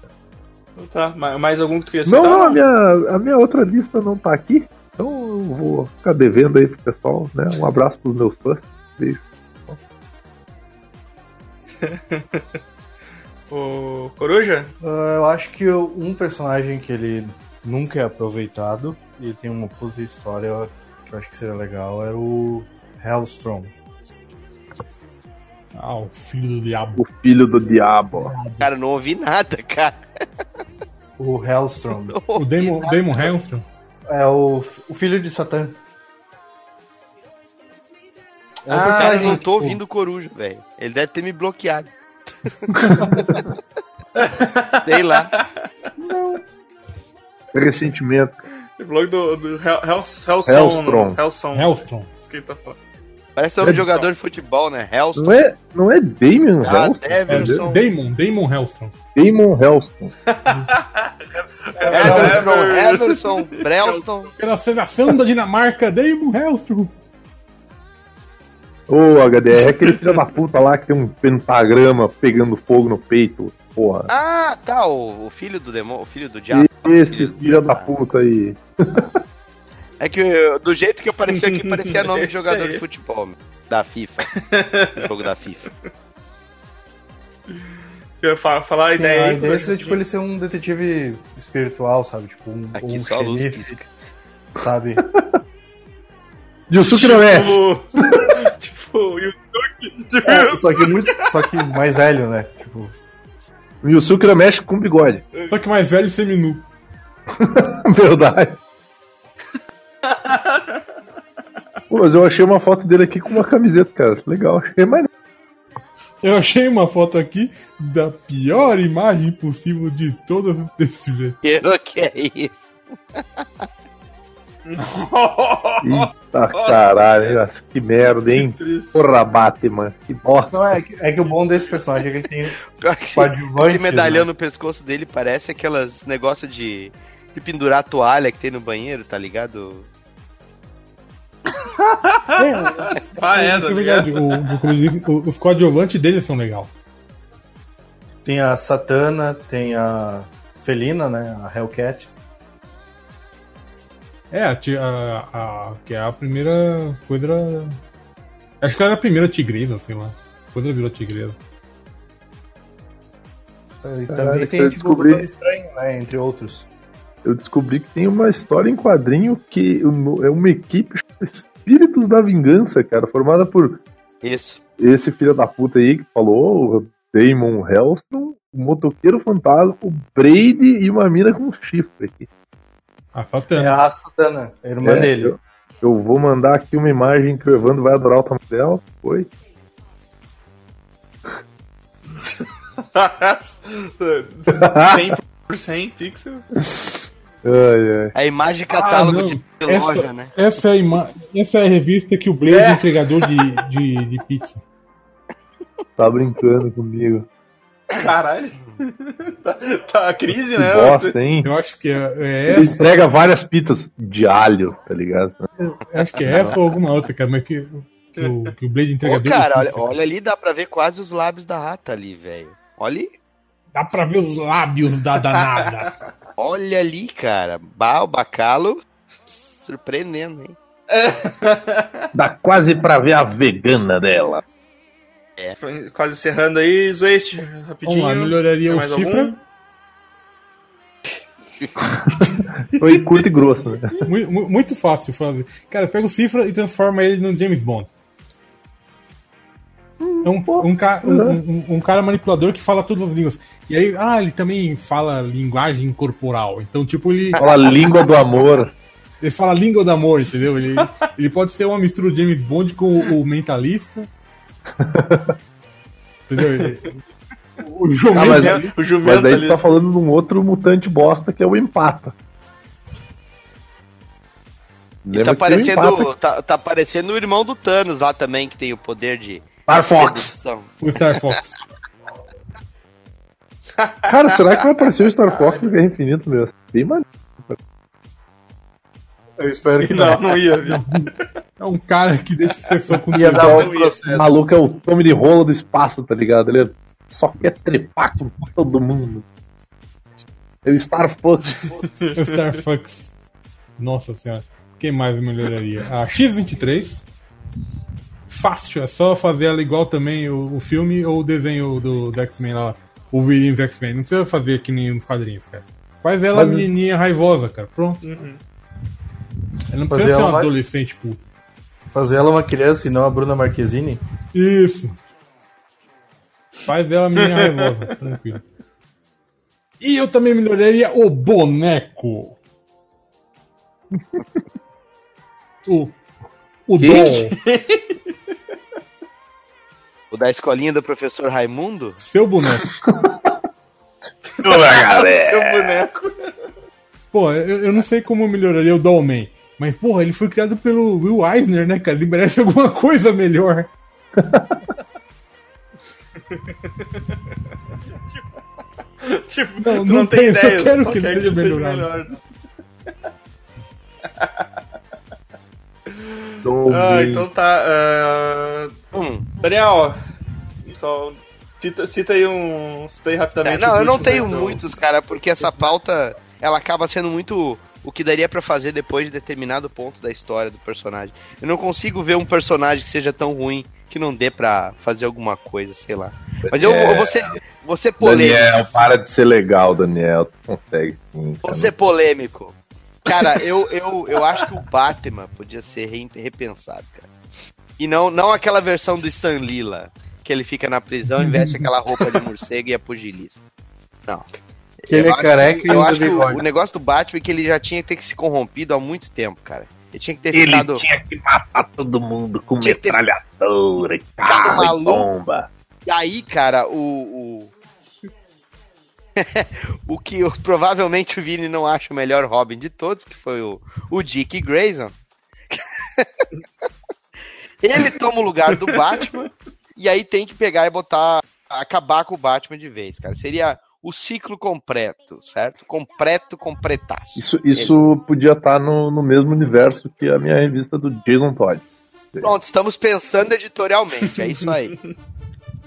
então tá, ma- mais algum que tu queria citar? Não, não, a minha, a minha outra lista não tá aqui. Então eu vou ficar devendo aí pro pessoal, né? Um abraço pros meus fãs. Beijo. O Coruja? Ah, eu acho que um personagem que ele nunca é aproveitado e tem uma puta história que eu acho que seria legal é o Hellstrom. Ah, o filho do diabo. O filho do diabo. Cara, não ouvi nada, cara. O Hellstrom O Damon. Damon Hellstrom. é o, o filho de Satã. É um Ah, Cara, eu não tô ouvindo o Coruja, velho. Ele deve ter me bloqueado. Sei lá. Ressentimento. O blog do, do Hel, Hel, Helson. Hellstrom. Helson. Hellstrom. Isso tá falando. Parece nome É de jogador de futebol, né? Hellstrom. Não é, não é Damon Ah, Hellstrom? É, Everson. Damon, Damon Hellstrom. Damon Hellstrom. Everson, Everson, Brelston. Pela seleção da Dinamarca, Damon Hellstrom. Ô, HDR, é aquele filho da puta lá que tem um pentagrama pegando fogo no peito. Porra. Ah, tá, o, o filho do demônio, o filho do diabo. Esse filho da puta aí. É que eu- do jeito que apareceu aqui, parecia nome de jogador de futebol, meu. da FIFA. Do jogo da FIFA. Eu ia fa- falar a Sim, ideia a aí. ideia seria, tipo, ele ser um detetive espiritual, sabe? Tipo, um, Aqui um só xerife, sabe? Yusuke não é. Tipo, tipo, o Yusuke. Tipo, É, só que muito. Só que mais velho, né? Tipo, O Yusuke não mexe com bigode. Só que mais velho e seminu. Verdade. Pô, mas eu achei uma foto dele aqui com uma camiseta, cara. Legal, achei mais. Eu achei uma foto aqui da pior imagem possível de todas desse sujeito. Eu que é isso? Eita caralho, que merda, hein? triste. Porra, Batman, que bosta. não, é que, é que o bom desse personagem é que ele tem. Pior que esse, Coadjuvante, esse medalhão né? no pescoço dele parece aquelas negócio de, de pendurar a toalha que tem no banheiro, tá ligado? Ah, é, Isso tá é ligado? verdade. O, como disse, os coadjuvantes deles são legal. Tem a Satana, tem a Felina, né? A Hellcat. É, a, a- a- que é a primeira coisa. era- Acho que era a primeira tigresa, sei lá. Ela virou tigresa. E Caralho, também tem eu tipo, descobri. Doutor Estranho, né? Entre outros. Eu descobri que tem uma história em quadrinho que é uma equipe Espíritos da Vingança, cara, formada por Isso. esse filho da puta aí que falou, o Damon Hellstrom, o motoqueiro fantasma, o Brady e uma mina com chifre aqui. A É Satana. a Satana, a irmã É, dele. Eu, eu vou mandar aqui uma imagem que o Evandro vai adorar o tamanho dela. Foi. 100% pixel. Ai, ai. A imagem catálogo Ah, de Essa- loja, né? Essa é, a ima... Essa é a revista que o Blaze é entregador de, de, de pizza. Tá brincando comigo. Caralho. tá, tá a crise, né? bosta, hein? Eu acho que é, é Ele essa. entrega várias pitas de alho, tá ligado? eu Acho que é essa ou alguma outra, cara. Mas que, que, o, que o Blaze é Ô, cara, olha, pizza. olha ali, dá pra ver quase os lábios da rata ali, velho. Olha ali. Dá pra ver os lábios da danada. Olha ali, cara. Bah, o bacalo. Surpreendendo, hein? Dá quase pra ver a vegana dela. Quase encerrando aí, Zwest, rapidinho. Vamos lá, melhoraria Tem o mais cifra. algum? Foi curto e grosso, né? Muito, mu- muito fácil fazer. Cara, pega o cifra e transforma ele no James Bond. É um, um, ca- um- um- um cara manipulador que fala todas as línguas. E aí, ah, ele também fala linguagem corporal. Então, tipo, ele, Fala a língua do amor. ele fala língua do amor, entendeu? Ele, ele pode ser uma mistura de James Bond com o, o mentalista. Entendeu? Ele- o Ah, jumento mas, ali. O jumento mas daí ali. tu tá falando de um outro mutante bosta que é o empata. E Lembra tá que tem o parecendo, empata. tá, tá parecendo o irmão do Thanos lá também, que tem o poder de Star Fox. O Star Fox. Cara, será que vai aparecer o Star Fox no Guerra Infinito mesmo? Bem maneiro. Eu espero que não. Não, não ia, viu? É um cara que deixa as pessoas com Ia dar Então, muito O processo. maluco é o Tommy de rolo do espaço, tá ligado? Ele só quer trepar com todo mundo. É o Star Fox. O Star Fox. Nossa senhora. Quem mais melhoraria? A X23. Fácil, é só fazer ela igual também o, o filme ou o desenho do, do X-Men lá. O dos X-Men. Não precisa fazer que nem nos quadrinhos, cara. Faz ela Mas- menininha raivosa, cara. Pronto. Uhum. Ela não Fazer precisa ser ela uma mais- adolescente puta. Fazer ela uma criança e não a Bruna Marquezine. Isso. Faz ela menina raivosa, tranquilo. E eu também melhoraria o boneco. O, o Que? doll. O da escolinha do professor Raimundo? Seu boneco. Seu boneco. Pô, eu, eu não sei como eu melhoraria o Dollman. Mas, porra, ele foi criado pelo Will Eisner, né, cara? Ele merece alguma coisa melhor. tipo, Não, tu não tem, eu só ideia, quero só que ele seja melhorado. melhor. Ah, então tá. ah, Hum. Daniel, qual- cita, cita aí um. Cita aí É, rapidamente. não, os eu não tenho então. muitos, cara, porque essa pauta ela acaba sendo muito o que daria pra fazer depois de determinado ponto da história do personagem. Eu não consigo ver um personagem que seja tão ruim que não dê pra fazer alguma coisa, sei lá. Mas eu, É. eu vou ser, vou ser polêmico. Daniel, para de ser legal, Daniel. Tu consegue sim. Vou ser polêmico. Cara, eu, eu, eu acho que o Batman podia ser re- repensado, cara. E não, não aquela versão do Stan lá, que ele fica na prisão e veste aquela roupa de morcego e é pugilista. Não. Que ele Eu é acho- careca e Eu usa que o, bigode. o negócio do Batman é que ele já tinha que ter se corrompido há muito tempo, cara. Ele tinha que ter Ele ficado. tinha que matar todo mundo com Tinha que ter metralhadora, e ficado carro e maluco. bomba. E aí, cara, o. O, o que eu- provavelmente o Vini não acha o melhor Robin de todos, que foi o, o Dick Grayson. Ele toma o lugar do Batman e aí tem que pegar e botar. acabar com o Batman de vez, cara. Seria o ciclo completo, certo? Completo, completaço. Isso, isso podia estar no, no mesmo universo que a minha revista do Jason Todd. Pronto, estamos pensando editorialmente, é isso aí.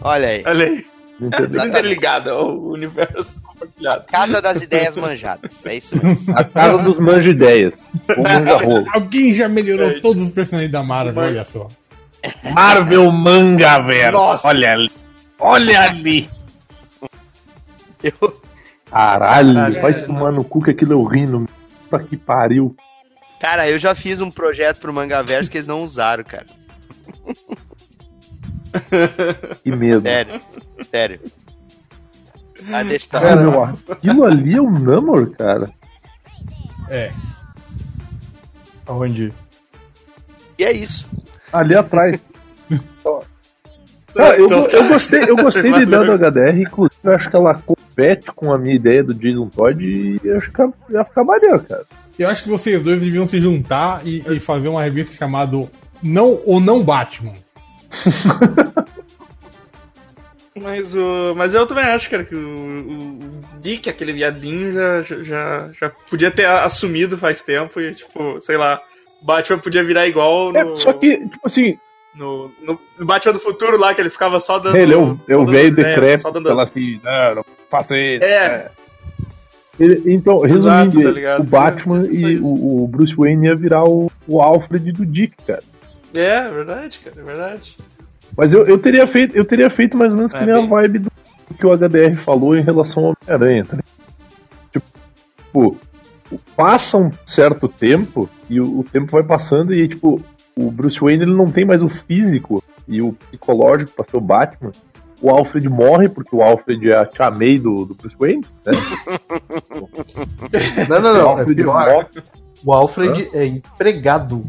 Olha aí. Olha aí. Interligado ao universo compartilhado. Casa das ideias manjadas. É isso mesmo. A casa dos manja ideias. O manga rolo. Alguém já melhorou É. todos os personagens da Marvel, olha só. Marvel Manga Verso. Olha ali. Olha ali. Eu, Caralho, Caralho. vai tomar no cu que aquilo é horrível. Puta que pariu. cara, eu já fiz um projeto pro Mangaverso que eles não usaram, cara. Que medo. Sério. Sério. Ah, deixa pra. Cara, meu, aquilo ali é um Namor, cara. É. Onde? E é isso. Ali atrás. Ah, eu, Então go- tá. eu gostei, eu gostei da ideia Valeu. do HDR, inclusive eu acho que ela compete com a minha ideia do Jason Todd e eu acho que ia ficar maneiro, cara. Eu acho que vocês dois deviam se juntar e, e fazer uma revista chamada Não ou Não Batman. Mas, o, mas eu também acho, cara, que o, o Dick, aquele viadinho, já, já, já podia ter assumido faz tempo e, tipo, sei lá, Batman podia virar igual no, É, só que, tipo assim, no, no, Batman do futuro lá, que ele ficava só dando. ele é o, é só o dando dando fala as- assim, não, não faça isso. É. Ele- então, resumindo, tá ligado? o Batman É, isso e o, o Bruce Wayne ia virar o, o Alfred do Dick, cara. É, é verdade, cara, é verdade. Mas eu, eu, teria feito, eu teria feito mais ou menos É, que nem a bem- vibe do que o HDR falou em relação ao Homem-Aranha, tá? Tipo, passa um certo tempo e o, o tempo vai passando e, tipo, o Bruce Wayne ele não tem mais o físico e o psicológico pra ser o Batman. O Alfred morre, porque o Alfred é a tia May do, do Bruce Wayne, né? Não, não, O não. É Alfred pior. morre. O Alfred é empregado.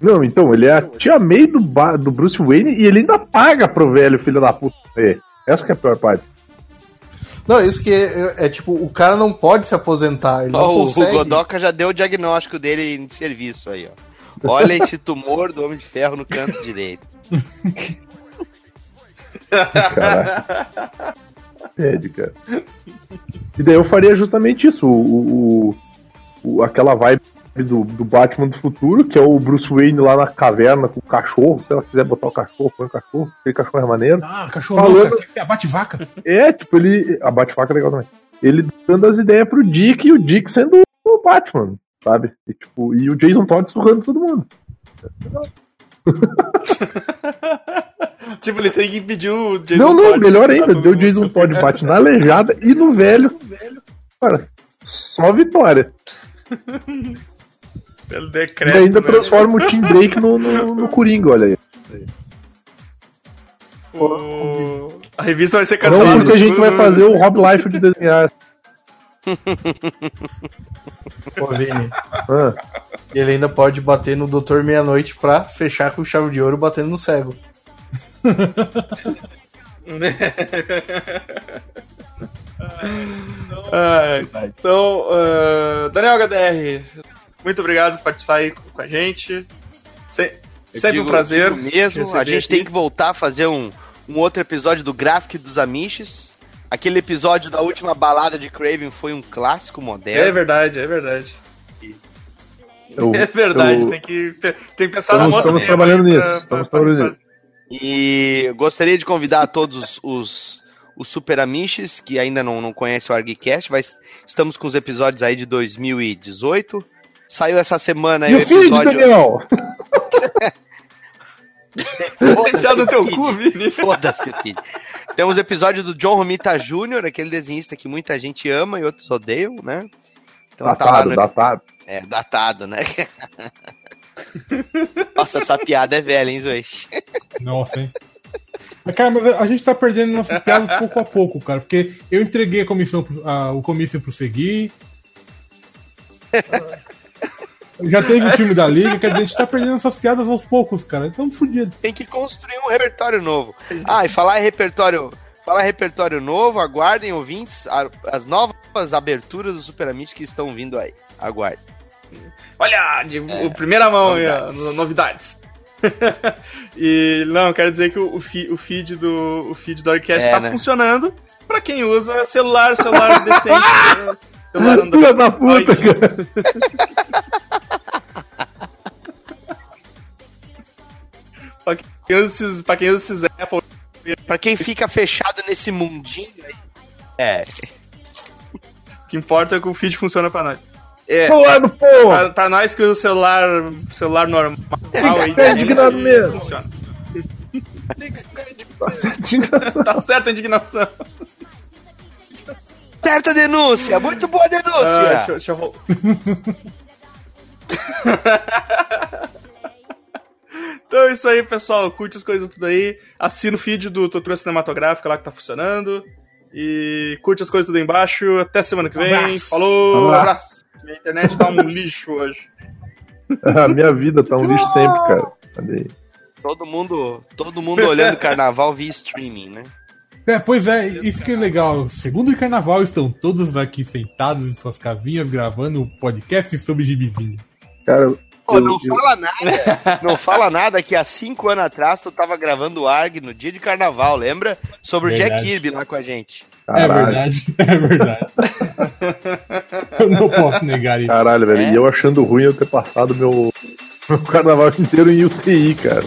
Não, então, ele é a tia May do, do Bruce Wayne e ele ainda paga pro velho filho da puta. É, essa que é a pior parte. Não, isso que é, é tipo, o cara não pode se aposentar. Ele não Ó, o, o consegue. Godoka já deu o diagnóstico dele em serviço aí, ó. Olha esse tumor do Homem de Ferro no canto direito. Pede, cara. E daí eu faria justamente isso. O, o- o- aquela vibe do, do Batman do futuro, que é o Bruce Wayne lá na caverna com o cachorro. Se ela quiser botar o cachorro, põe o cachorro. Aquele cachorro é maneiro. Ah, cachorro, Falando- que ser a Bate-Vaca. É, tipo, ele. A Bate-Faca é legal também. Ele dando as ideias pro Dick e o Dick sendo o Batman, sabe? E, tipo, e o Jason Todd surrando todo mundo. Tipo, eles têm que impedir o Jason não, não, Todd melhor ainda. Deu o Jason. Todd bate na aleijada e no velho. Cara, só vitória. Pelo E decreto. ainda né? transforma o Team Drake no, no, no Coringa, olha aí. O- A revista vai ser Não cancelada. porque a gente vai fazer o Rob Life de desenhar. Ô, Vini. Ah, Ele ainda pode bater no Doutor Meia-Noite pra fechar com chave de ouro batendo no cego. Ah, então, ah, Daniel HDR, muito obrigado por participar aí com a gente. Se- sempre um digo- prazer. digo mesmo. A gente aqui. tem que voltar a fazer um, um outro episódio do Graphic dos Amiches. Aquele episódio da última balada de Craven foi um clássico É moderno. verdade, é verdade. Eu- É verdade, eu- tem, que, tem que pensar Estamos- outro estamos trabalhando aí nisso, estamos trabalhando nisso. E gostaria de convidar todos os, os Super Amiches que ainda não, não conhecem o ArgCast. Vai, estamos com os episódios aí de 2018. Saiu essa semana aí E o feed, episódio. Daniel? Enfiar no teu cu, Vini. Foda-se, filho. Temos o episódio do John Romita Jr., aquele desenhista que muita gente ama e outros odeiam, né? Então tá Datado, no... datado. É, datado, né? Nossa, essa piada é velha, hein, Zoish? Nossa, hein? Mas, Cara, mas a gente tá perdendo nossas piadas pouco a pouco, cara. Porque eu entreguei a comissão pro, a- o comício pro Segui. Já teve o filme da Liga, quer dizer, a gente tá perdendo nossas piadas aos poucos, cara. Estamos fodidos. Tem que construir um repertório novo. Ah, e falar em repertório. Falar em repertório novo, aguardem, ouvintes, as novas aberturas do Super Amigos que estão vindo aí. Aguardem. Olha, de o primeira mão aí, ó, no- novidades. e não, quero dizer que o, o fi- o feed do o feed do Orquestra É, tá né? funcionando pra quem usa celular, celular decente. né? celular Android. Filha da puta, cara. quem usa esses, pra quem usa esses Apple, Pra quem fica fechado nesse mundinho aí. É, o que importa é que o feed funciona pra nós. É, Pulando, porra! pra, pra nós que usa celular, celular normal aí, É indignado mesmo. funciona. Tá certo, engraçado. Tá certa a indignação. certa denúncia, muito boa Ah, denúncia. deixa, eu- deixa eu então é isso aí, pessoal. Curte as coisas tudo aí. Assina o feed do Tortura Cinematográfica lá que tá funcionando. E curte as coisas tudo aí embaixo. Até semana que vem. Abraço. Falou! Abraço. Abraço. Minha internet tá um lixo hoje. A minha vida tá um lixo sempre, cara. Olha aí. Todo mundo, todo mundo olhando carnaval via streaming, né? É, pois é, isso que é legal. Segundo o carnaval, estão todos aqui sentados em suas casinhas gravando um podcast sobre gibizinho. Cara, Pô, não eu- fala nada. Não fala nada que há cinco anos atrás tu tava gravando o ARG no dia de carnaval, lembra? Sobre o Jack Verdade. Kirby lá com a gente. É caralho, verdade, é verdade. Eu não posso negar isso. caralho, velho. É? E eu achando ruim eu ter passado meu, meu carnaval inteiro em UTI, cara.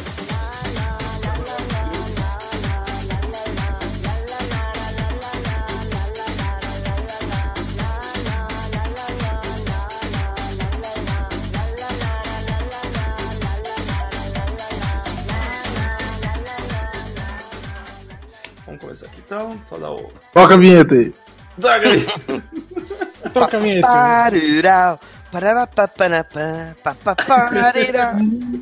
Então. Só dar o. Toca a vinheta aí. Toca aí. Toca a vinheta. Parurau, pararapapanapá, papaparirau.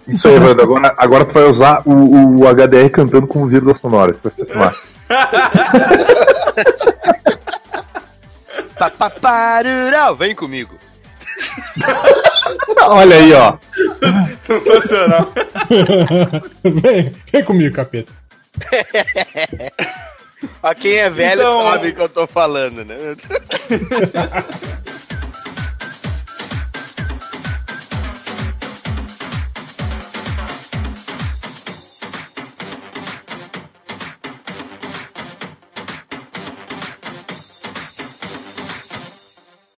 Isso aí, Evandro. Agora, agora tu vai usar o, o HDR cantando com vírgula sonora. Isso vai ser massa. Papaparurau, vem comigo. Olha aí, ó. Sensacional. vem, vem comigo, capeta. Pra quem é velho Então- sabe o que eu tô falando, né?